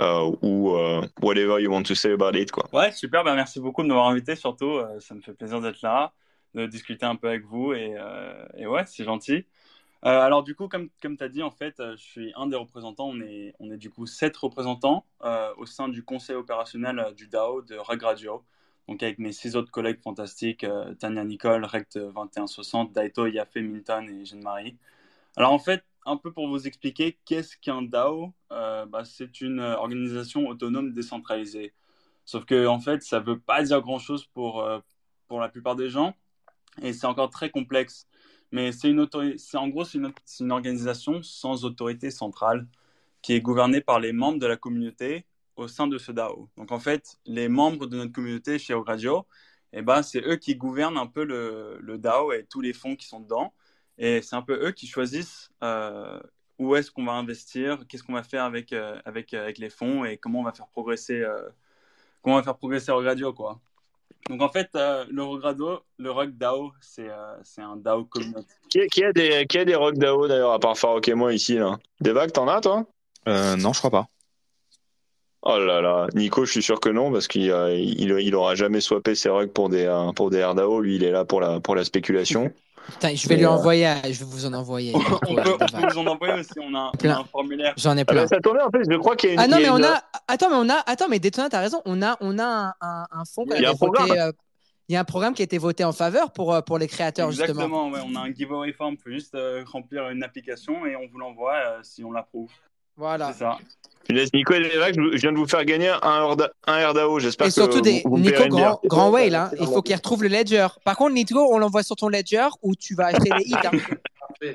euh, ou euh, whatever you want to say about it. Quoi. Ouais, super, ben merci beaucoup de m'avoir invité, surtout, ça me fait plaisir d'être là, de discuter un peu avec vous et, et ouais, c'est gentil. alors du coup, comme, comme tu as dit, en fait, je suis un des représentants, on est, on est du coup sept représentants au sein du conseil opérationnel du DAO de Radio. Donc avec mes six autres collègues fantastiques, Tania Nicole, Rect 2160, Daito, Yafé, Minton et Jeanne-Marie. Alors en fait, un peu pour vous expliquer qu'est-ce qu'un DAO. Euh, bah, c'est une organisation autonome décentralisée. Sauf que en fait, ça veut pas dire grand chose pour euh, pour la plupart des gens, et c'est encore très complexe. Mais c'est une c'est en gros c'est une, une, organisation sans autorité centrale qui est gouvernée par les membres de la communauté au sein de ce DAO. Donc en fait, les membres de notre communauté chez Ogradio, eh ben, c'est eux qui gouvernent un peu le, le, DAO et tous les fonds qui sont dedans. Et c'est un peu eux qui choisissent euh, où est-ce qu'on va investir, qu'est-ce qu'on va faire avec, euh, avec, avec les fonds et comment on va faire progresser, euh, comment on va faire progresser Ogradio, quoi. Donc en fait, le Rogrado, le Rock DAO, c'est c'est un DAO communautaire. Qui, qui, a des, qui a des Rock DAO d'ailleurs, à part Farouk et moi ici là? Des vagues, t'en as toi? Non, je crois pas. Oh là là, Nico, je suis sûr que non, parce qu'il il, il, aura jamais swappé ses rugs pour des, euh, pour des RDAO. Lui, il est là pour la, pour la spéculation. Putain, je vais lui euh, envoyer, je vais vous en envoyer. on, peut, on peut vous en envoyer aussi, on a, on a un formulaire. J'en ai ah, plein. Ah ça tournait en fait, je crois qu'il y a une. Ah non, mais on a. Attends, mais on a. Attends, mais t'as raison. On a, on a un, un, un fonds a, voté. Euh... Il y a un programme qui a été voté en faveur pour, euh, pour les créateurs, Exactement, justement. Ouais, on a un giveaway form, il faut juste remplir une application et on vous l'envoie si on l'approuve. Voilà. C'est ça. Nico je viens de vous faire gagner un, un RDAO. J'espère que surtout des Nico Grand, grand Whale. Hein. Il faut qu'il retrouve le Ledger. Par contre, Nico, on l'envoie sur ton Ledger ou tu vas acheter les hits. Hein.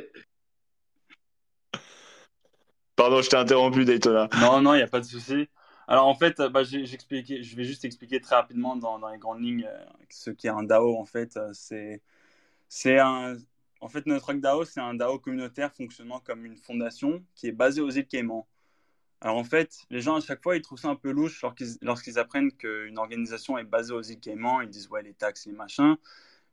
Pardon, je t'ai interrompu, Daytona. Non, non, il n'y a pas de souci. Alors en fait, bah, je vais juste expliquer très rapidement dans, dans les grandes lignes euh, ce qu'est un DAO. En fait, euh, c'est c'est un en fait notre DAO, c'est un DAO communautaire fonctionnant comme une fondation qui est basée aux îles Caïmans. Alors en fait, les gens à chaque fois, ils trouvent ça un peu louche lorsqu'ils apprennent qu'une organisation est basée aux îles Caïmans. Ils disent ouais, les taxes, les machins.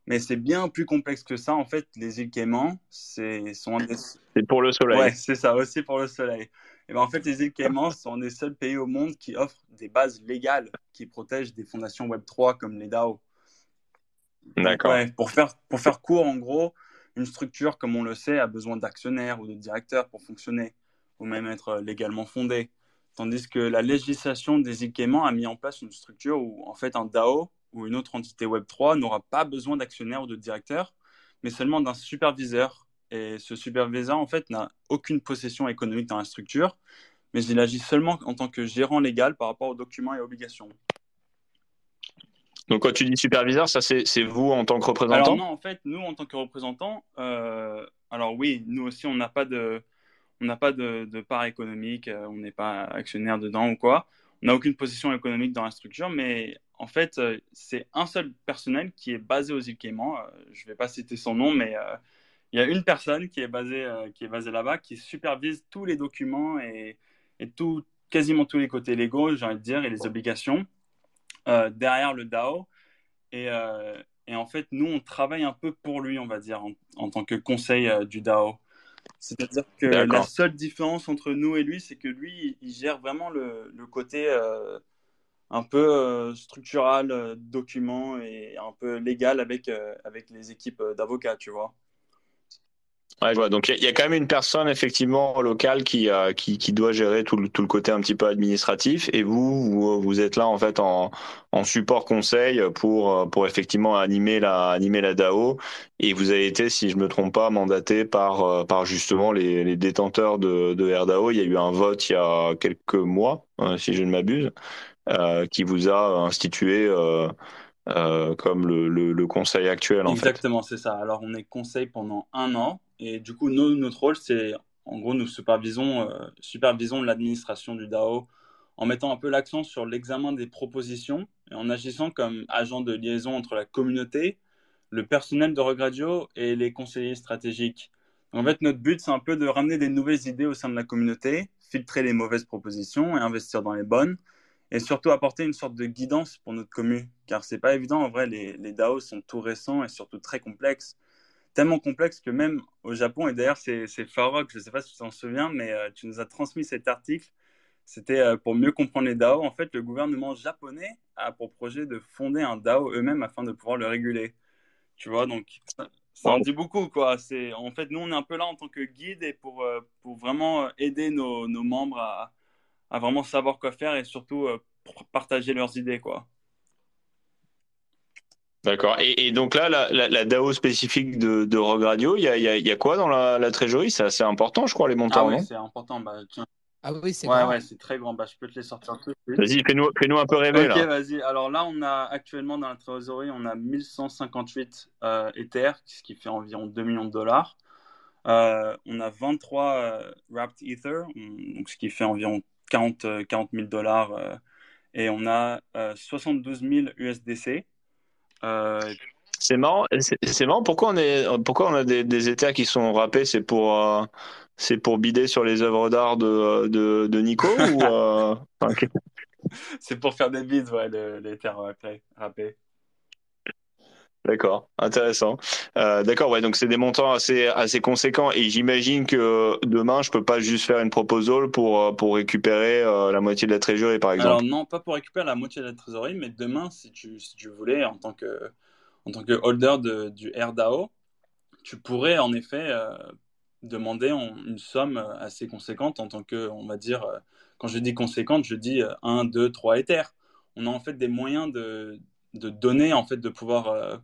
Mais c'est bien plus complexe que ça. En fait, les îles Caïmans, c'est sont C'est pour le soleil. Ouais, c'est ça aussi pour le soleil. Et ben en fait, les îles Caïmans sont des seuls pays au monde qui offrent des bases légales qui protègent des fondations Web 3 comme les DAO. D'accord. Ouais, pour faire pour faire court, en gros, une structure comme on le sait a besoin d'actionnaires ou de directeurs pour fonctionner ou même être légalement fondé. Tandis que la législation des Caïmans a mis en place une structure où, en fait, un DAO ou une autre entité Web3 n'aura pas besoin d'actionnaire ou de directeur, mais seulement d'un superviseur. Et ce superviseur, en fait, n'a aucune possession économique dans la structure, mais il agit seulement en tant que gérant légal par rapport aux documents et obligations. Donc, quand tu dis superviseur, ça c'est vous en tant que représentant non, en fait, nous en tant que représentants, euh, alors oui, nous aussi, on n'a pas de, on n'a pas de, part économique, euh, on n'est pas actionnaire dedans ou quoi. On n'a aucune position économique dans la structure, mais en fait, euh, c'est un seul personnel qui est basé aux îles Caïmans. Je ne vais pas citer son nom, mais il y a une personne qui est basée, qui est basée là-bas, qui supervise tous les documents et, et tout, quasiment tous les côtés légaux, j'ai envie de dire, et les obligations derrière le DAO. Et, et, en fait, nous, on travaille un peu pour lui, on va dire, en, en tant que conseil du DAO. C'est-à-dire que la seule différence entre nous et lui, c'est que lui, il gère vraiment le, le côté euh, un peu euh, structural, euh, document et un peu légal avec, avec les équipes d'avocats, tu vois. Donc il y, a quand même une personne effectivement locale qui, euh, qui, qui, doit gérer tout le, tout le côté un petit peu administratif. Et vous, vous, êtes là en fait en, en support conseil pour, euh, pour effectivement animer la, animer la DAO et vous avez été, si je me trompe pas, mandaté par, euh, par justement les, les détenteurs de, de RDAO. Il y a eu un vote il y a quelques mois, si je ne m'abuse, euh, qui vous a institué euh, comme le, le, conseil actuel en Exactement, c'est ça. Alors on est conseil pendant un an et du coup, notre rôle, c'est en gros, nous supervisons, euh, supervisons l'administration du DAO en mettant un peu l'accent sur l'examen des propositions et en agissant comme agent de liaison entre la communauté, le personnel de Regradio et les conseillers stratégiques. En fait, notre but, c'est un peu de ramener des nouvelles idées au sein de la communauté, filtrer les mauvaises propositions et investir dans les bonnes, et surtout apporter une sorte de guidance pour notre commune, car c'est pas évident, en vrai, les, les DAO sont tout récents et surtout très complexes tellement complexe que même au Japon, et d'ailleurs c'est Farok, je ne sais pas si tu t'en souviens, mais euh, tu nous as transmis cet article, c'était euh, pour mieux comprendre les DAO. En fait, le gouvernement japonais a pour projet de fonder un DAO eux-mêmes afin de pouvoir le réguler. Tu vois, donc ça, en dit beaucoup, quoi. C'est En fait, nous, on est un peu là en tant que guide et pour, euh, pour vraiment aider nos, nos membres à, à, vraiment savoir quoi faire et surtout partager leurs idées, quoi. D'accord. Et, donc là, la, DAO spécifique de, de Rogue Radio, il y a, y a, quoi dans la, trésorerie? C'est assez important, je crois, les montants. Ah oui, c'est important. Bah, Ah oui, c'est ouais, Ouais, c'est très grand. Bah, je peux te les sortir tout Vas-y, fais-nous fais un peu rêver. Ok, vas-y. Alors là, on a actuellement dans la trésorerie, on a 1158 euh, Ether, ce qui fait environ 2 millions de dollars. Euh, on a 23 euh, Wrapped Ether, donc ce qui fait environ 40, 40 000 dollars. et on a 72 000 USDC. C'est marrant, c'est marrant. Pourquoi on, est, pourquoi on a des, des Ethers qui sont râpés C'est pour, c'est pour bider sur les œuvres d'art de, de, de, Nico ou euh... C'est pour faire des bides, ouais, les terres râpés. D'accord, intéressant. Euh, D'accord, ouais, donc c'est des montants assez assez conséquents et j'imagine que demain je peux pas juste faire une proposal pour euh, pour récupérer euh, la moitié de la trésorerie par exemple. Alors non, pas pour récupérer la moitié de la trésorerie, mais demain si tu si tu voulais en tant que en tant que holder de, du RDAO, tu pourrais en effet demander une somme assez conséquente en tant que, on va dire, quand je dis conséquente, je dis 1, 2, 3 Ethers. On a en fait des moyens de, de donner, en fait, de pouvoir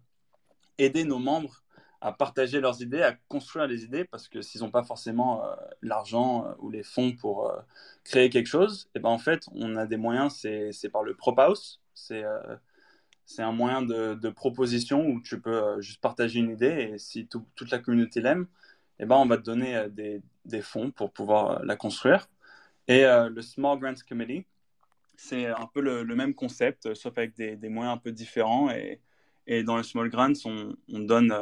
aider nos membres à partager leurs idées, à construire les idées, parce que s'ils n'ont pas forcément l'argent ou les fonds pour créer quelque chose, et eh ben en fait, on a des moyens, c'est par le Prop House, c'est un moyen de, proposition où tu peux juste partager une idée et si toute la communauté l'aime, eh ben, on va te donner euh, des, des fonds pour pouvoir euh, la construire. Et euh, le Small Grants Committee, c'est un peu le, même concept, sauf avec des, des, moyens un peu différents. Et, et dans le Small Grants, on, on donne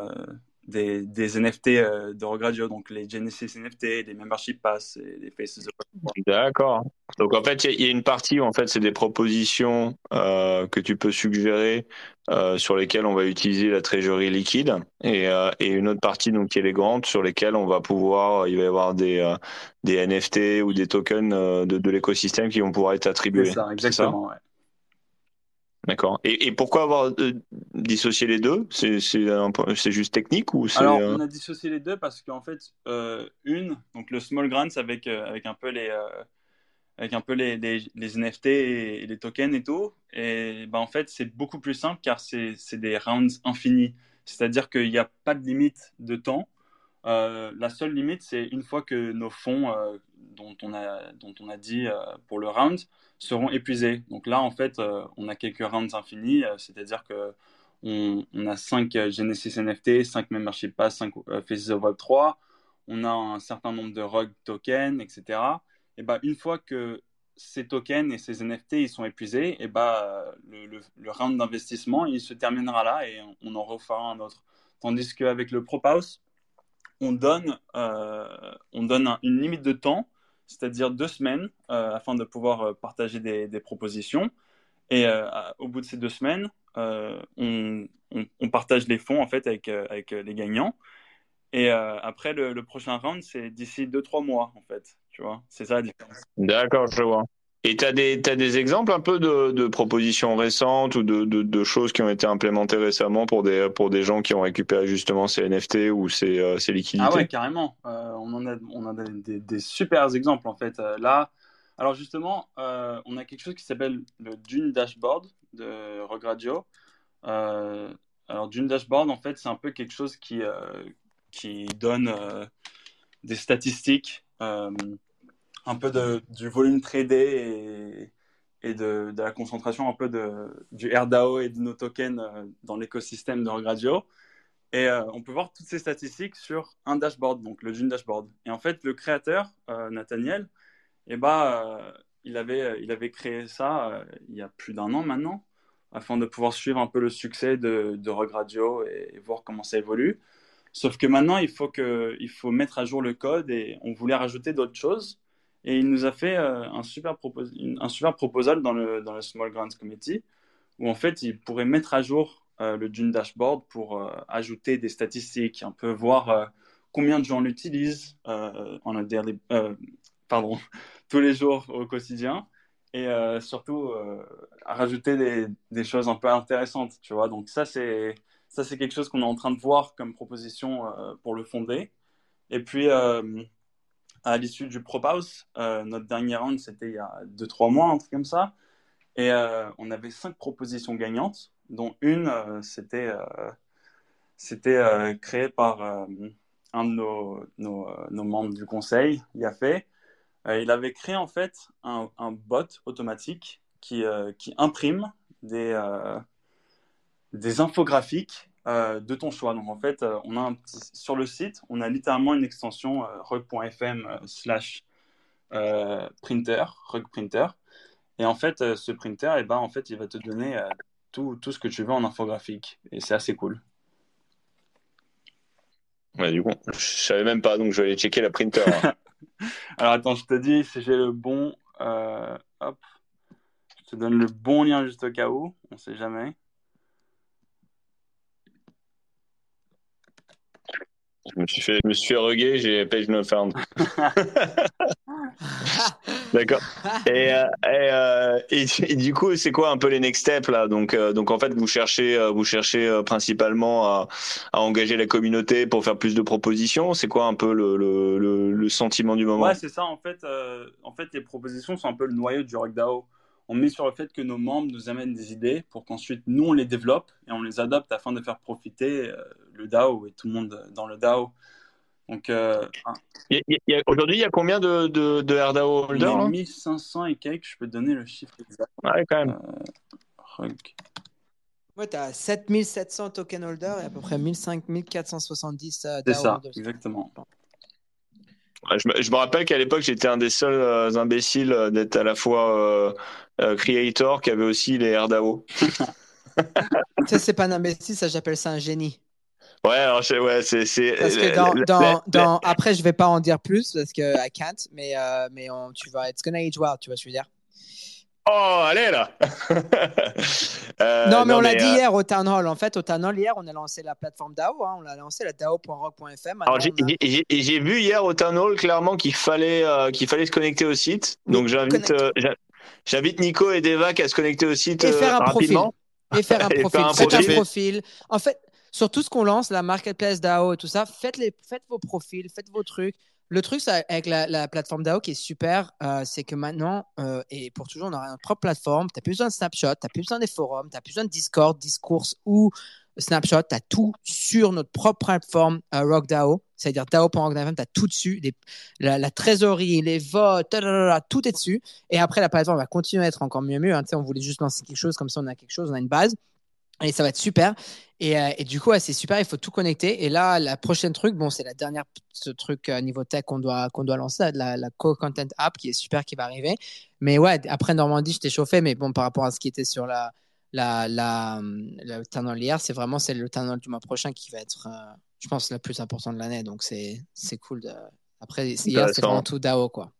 des, des, NFT de Regradio, donc les Genesis NFT, les Membership Pass et les Faces of D'accord. Donc en fait, il y, a une partie où en fait c'est des propositions euh, que tu peux suggérer euh, sur lesquelles on va utiliser la trésorerie liquide et, euh, et, une autre partie donc qui est les grandes sur lesquelles on va pouvoir, il va y avoir des, des NFT ou des tokens de, de l'écosystème qui vont pouvoir être attribués. C'est ça, exactement. ouais. D'accord. Et, et, pourquoi avoir dissocié les deux? C'est juste technique ou Alors, on a dissocié les deux parce qu'en fait, une, donc le small grants avec, avec un peu les avec un peu les, les, les NFT et les tokens et tout. Et ben, en fait, c'est beaucoup plus simple car c'est des rounds infinis. C'est-à-dire qu'il n'y a pas de limite de temps. Euh, la seule limite, c'est une fois que nos fonds euh, dont, on a, dont on a dit euh, pour le round seront épuisés. Donc là, en fait, on a quelques rounds infinis, c'est-à-dire que on, a 5 Genesis NFT, 5 Membership Pass, 5 Faces of Web 3, on a un certain nombre de RUG tokens, etc et bah, une fois que ces tokens et ces NFT ils sont épuisés, et bah, le, round d'investissement il se terminera là et on, en refera un autre. Tandis qu'avec le Prophouse, on donne, euh, on donne une limite de temps, c'est-à-dire deux semaines, euh, afin de pouvoir euh, partager des, propositions. Et au bout de ces deux semaines, on, on, partage les fonds en fait avec, avec les gagnants. Et après, le, le, prochain round, c'est d'ici deux, trois mois, en fait. Tu vois, c'est ça la différence. D'accord, je vois. Et tu as as des exemples un peu de, propositions récentes ou de, de, choses qui ont été implémentées récemment pour des, pour des gens qui ont récupéré justement ces NFT ou ces, euh, ces liquidités? Ah ouais, carrément. Euh, on, en a, on a des, des, super exemples en fait. Euh, là, alors justement, on a quelque chose qui s'appelle le Dune Dashboard de Regradio. alors Dune Dashboard, en fait, c'est un peu quelque chose qui, qui donne des statistiques un peu de, du volume tradé et, de, de, la concentration un peu de, du RDAO et de nos tokens euh, dans l'écosystème de Regradio. Et euh, on peut voir toutes ces statistiques sur un dashboard, donc le Dune Dashboard. Et en fait, le créateur, Nathaniel, eh ben, il, avait, il avait créé ça il y a plus d'un an maintenant, afin de pouvoir suivre un peu le succès de, de Regradio et, et, voir comment ça évolue. Sauf que maintenant, il faut, que, il faut mettre à jour le code et on voulait rajouter d'autres choses. Et il nous a fait euh, un, super un super proposal dans le, dans le Small Grants Committee où en fait, il pourrait mettre à jour euh, le Dune Dashboard pour euh, ajouter des statistiques, un peu voir combien de gens l'utilisent en tous les jours au quotidien et surtout rajouter des, des, choses un peu intéressantes, tu vois. Donc ça, c'est ça, c'est quelque chose qu'on est en train de voir comme proposition pour le fonder. Et puis, à l'issue du Prop House, euh, notre dernier round, c'était il y a 2-3 mois, un truc comme ça. Et on avait cinq propositions gagnantes, dont une, c'était c'était créé par un de nos, nos, membres du conseil, Yafé. il avait créé en fait un, un bot automatique qui, qui imprime des, des infographiques de ton choix. Donc en fait, on a un sur le site, on a littéralement une extension rug.fm slash printer, rug printer. Et en fait, ce printer, eh ben, en fait, il va te donner tout, tout ce que tu veux en infographique. Et c'est assez cool. Ouais, du coup, je savais même pas, donc je vais aller checker la printer. Hein. Alors attends, je te dis si j'ai le bon. Euh, hop. Je te donne le bon lien juste au cas où, on sait jamais. Je me suis fait, je me suis fait j'ai page no found. D'accord. Et, euh, euh, et, et, du coup, c'est quoi un peu les next steps là? Donc, euh, donc en fait, vous cherchez, vous cherchez principalement à, à, engager la communauté pour faire plus de propositions? C'est quoi un peu le, le, le, sentiment du moment? Ouais, c'est ça. En fait, en fait, les propositions sont un peu le noyau du RockDAO on met sur le fait que nos membres nous amènent des idées pour qu'ensuite nous on les développe et on les adopte afin de faire profiter euh, le DAO et tout le monde dans le DAO. Donc, euh, aujourd'hui, il y a combien de, de, de RDAO holders 1500 et quelques, je peux te donner le chiffre exact. Ouais, quand même. Euh, ouais, tu as 7700 token holders et à peu près 1470 DAO C'est ça, exactement. Je me, je me, rappelle qu'à l'époque, j'étais un des seuls imbéciles d'être à la fois euh, Creator qui avait aussi les RDAO. ça, c'est pas un imbécile, ça j'appelle ça un génie. Ouais, alors ouais, c'est. Parce que dans, dans, dans, après, je vais pas en dire plus parce que I can't, mais, euh, mais on, tu vas, it's gonna age well, tu vois ce que je veux dire. Oh, allez là euh, non, mais on l'a dit hier au Town Hall. En fait, au Town Hall, hier, on a lancé la plateforme DAO. Hein. On l'a lancé, la DAO.rock.fm. Alors, j'ai vu hier au Town Hall clairement qu'il fallait, qu'il fallait se connecter au site. Donc, j'invite J'invite Nico et Devac à se connecter au site et faire un rapidement. Profil. Et faire un profil. faites un profil. En fait, sur tout ce qu'on lance, la marketplace DAO et tout ça, faites, les, faites vos profils, faites vos trucs. Le truc ça, avec la, plateforme DAO qui est super, euh, c'est que maintenant, euh, et pour toujours, on aura notre propre plateforme. Tu n'as plus besoin de Snapshot, tu n'as plus besoin des forums, tu n'as plus besoin de Discord, Discours ou Snapshot, tu as tout sur notre propre plateforme euh, RockDAO, c'est-à-dire DAO.rockDAO, tu as tout dessus, la, trésorerie, les votes, tout est dessus. Et après, la plateforme va continuer à être encore mieux mieux. Hein. On voulait juste lancer quelque chose, comme ça on a quelque chose, on a une base. Et ça va être super. Et, euh, du coup, c'est super, il faut tout connecter. Et là, la prochaine truc, bon, c'est la dernière ce truc euh, niveau tech qu'on doit, qu'on doit lancer, la, la Core Content App qui est super, qui va arriver. Mais ouais, après Normandie, je t'ai chauffé, mais bon, par rapport à ce qui était sur la, la, la, le tunnel hier, c'est vraiment le tunnel du mois prochain qui va être, euh, je pense, le plus important de l'année. Donc, c'est cool. De... Après, hier, c'est vraiment tout DAO, quoi.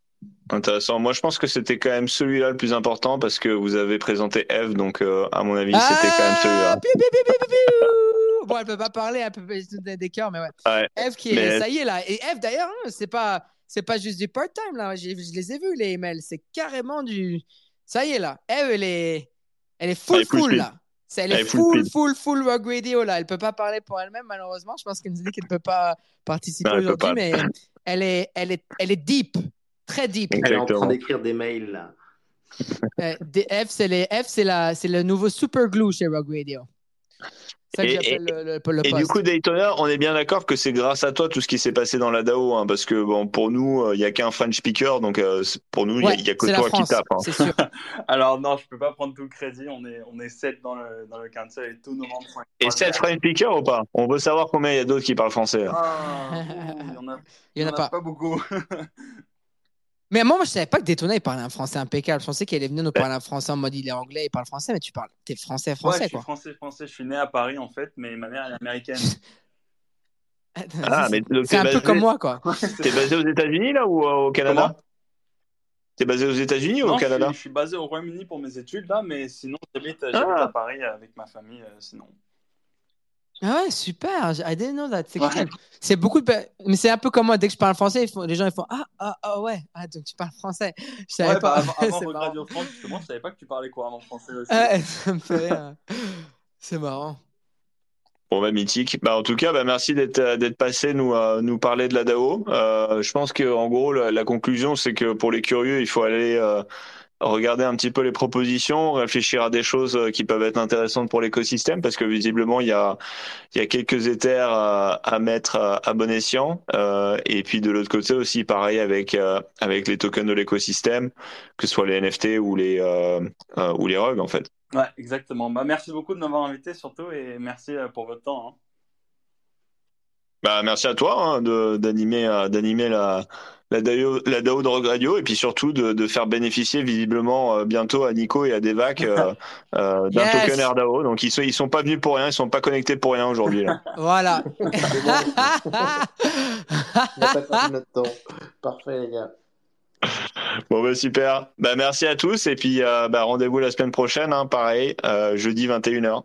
Intéressant. Moi, je pense que c'était quand même celui-là le plus important parce que vous avez présenté Eve, donc euh, à mon avis, c'était quand même celui-là. Ah, bon, elle peut pas parler, elle peut pas des cœurs, mais ouais. Eve qui est, ça y est là. Et Eve d'ailleurs, hein, c'est pas, c'est pas juste du part-time là. Je les ai vus les emails, c'est carrément du. Ça y est là. Eve, elle est, elle est full, full, là. Elle est full, full, full, Rogue Radio là. Elle peut pas parler pour elle-même malheureusement. Je pense qu'elle nous dit qu'elle peut pas participer aujourd'hui, mais elle est, elle est, elle est deep, très deep. Elle est en train d'écrire des mails là. Euh, F, c'est les F, c'est la, c'est le nouveau super glue chez Rogue Radio et, et du coup, Daytona, on est bien d'accord que c'est grâce à toi tout ce qui s'est passé dans la DAO, hein, parce que bon, pour nous, il euh, n'y a qu'un French speaker, donc euh, pour nous, il n'y a, que toi qui tape. Hein. Alors non, je peux pas prendre tout le crédit. On est on est 7 dans le dans le cancel et tout 95. Et 7 French speakers ou pas? On veut savoir combien il y a d'autres qui parlent français. Ah, il y en a, il y en a, pas. pas beaucoup. Mais moi, moi, je savais pas que Daytona, il parlait un français impeccable. Je pensais qu'il est venu nous parler un français en mode il est anglais, il parle français, mais tu parles, t'es français, français, ouais, je suis français, français. Je suis né à Paris, en fait, mais ma mère, elle est américaine. ah, mais c'est un peu comme moi, quoi. T'es basé aux États-Unis, là, ou au Canada? T'es basé aux États-Unis ou au Canada je suis, je suis, basé au Royaume-Uni pour mes études, là, mais sinon, j'habite ah. à Paris avec ma famille, euh, sinon. Ah ouais, super. I didn't know that. C'est C'est beaucoup de... Mais c'est un peu comme moi. Dès que je parle français, les gens ils font Ah, ah, ah ouais. Ah, donc tu parles français. Je savais pas. Bah, avant, avant Radio France, justement, je savais pas que tu parlais couramment français aussi. Ouais, ça me fait c'est marrant. Bon, bah, mythique. Bah, en tout cas, bah, merci d'être, euh, d'être passé nous, euh, nous parler de la DAO. Euh, je pense qu'en gros, la, conclusion, c'est que pour les curieux, il faut aller. Euh, regarder un petit peu les propositions, réfléchir à des choses qui peuvent être intéressantes pour l'écosystème, parce que visiblement il y a y a quelques éthers à, mettre à, bon escient. et puis de l'autre côté aussi, pareil avec avec les tokens de l'écosystème, que ce soit les NFT ou les ou les rugs en fait. Ouais, exactement. Bah, merci beaucoup de m'avoir invité surtout et merci pour votre temps. Hein. Bah, merci à toi hein, d'animer euh, d'animer la la DAO, la DAO de Rogue Radio et puis surtout de, de faire bénéficier visiblement euh, bientôt à Nico et à Devac euh, euh, d'un yes. token AirDAO. Donc ils sont ils sont pas venus pour rien, ils sont pas connectés pour rien aujourd'hui. voilà. Parfait les gars. Bon bah super. Bah merci à tous et puis bah, rendez-vous la semaine prochaine, hein, pareil, jeudi 21h.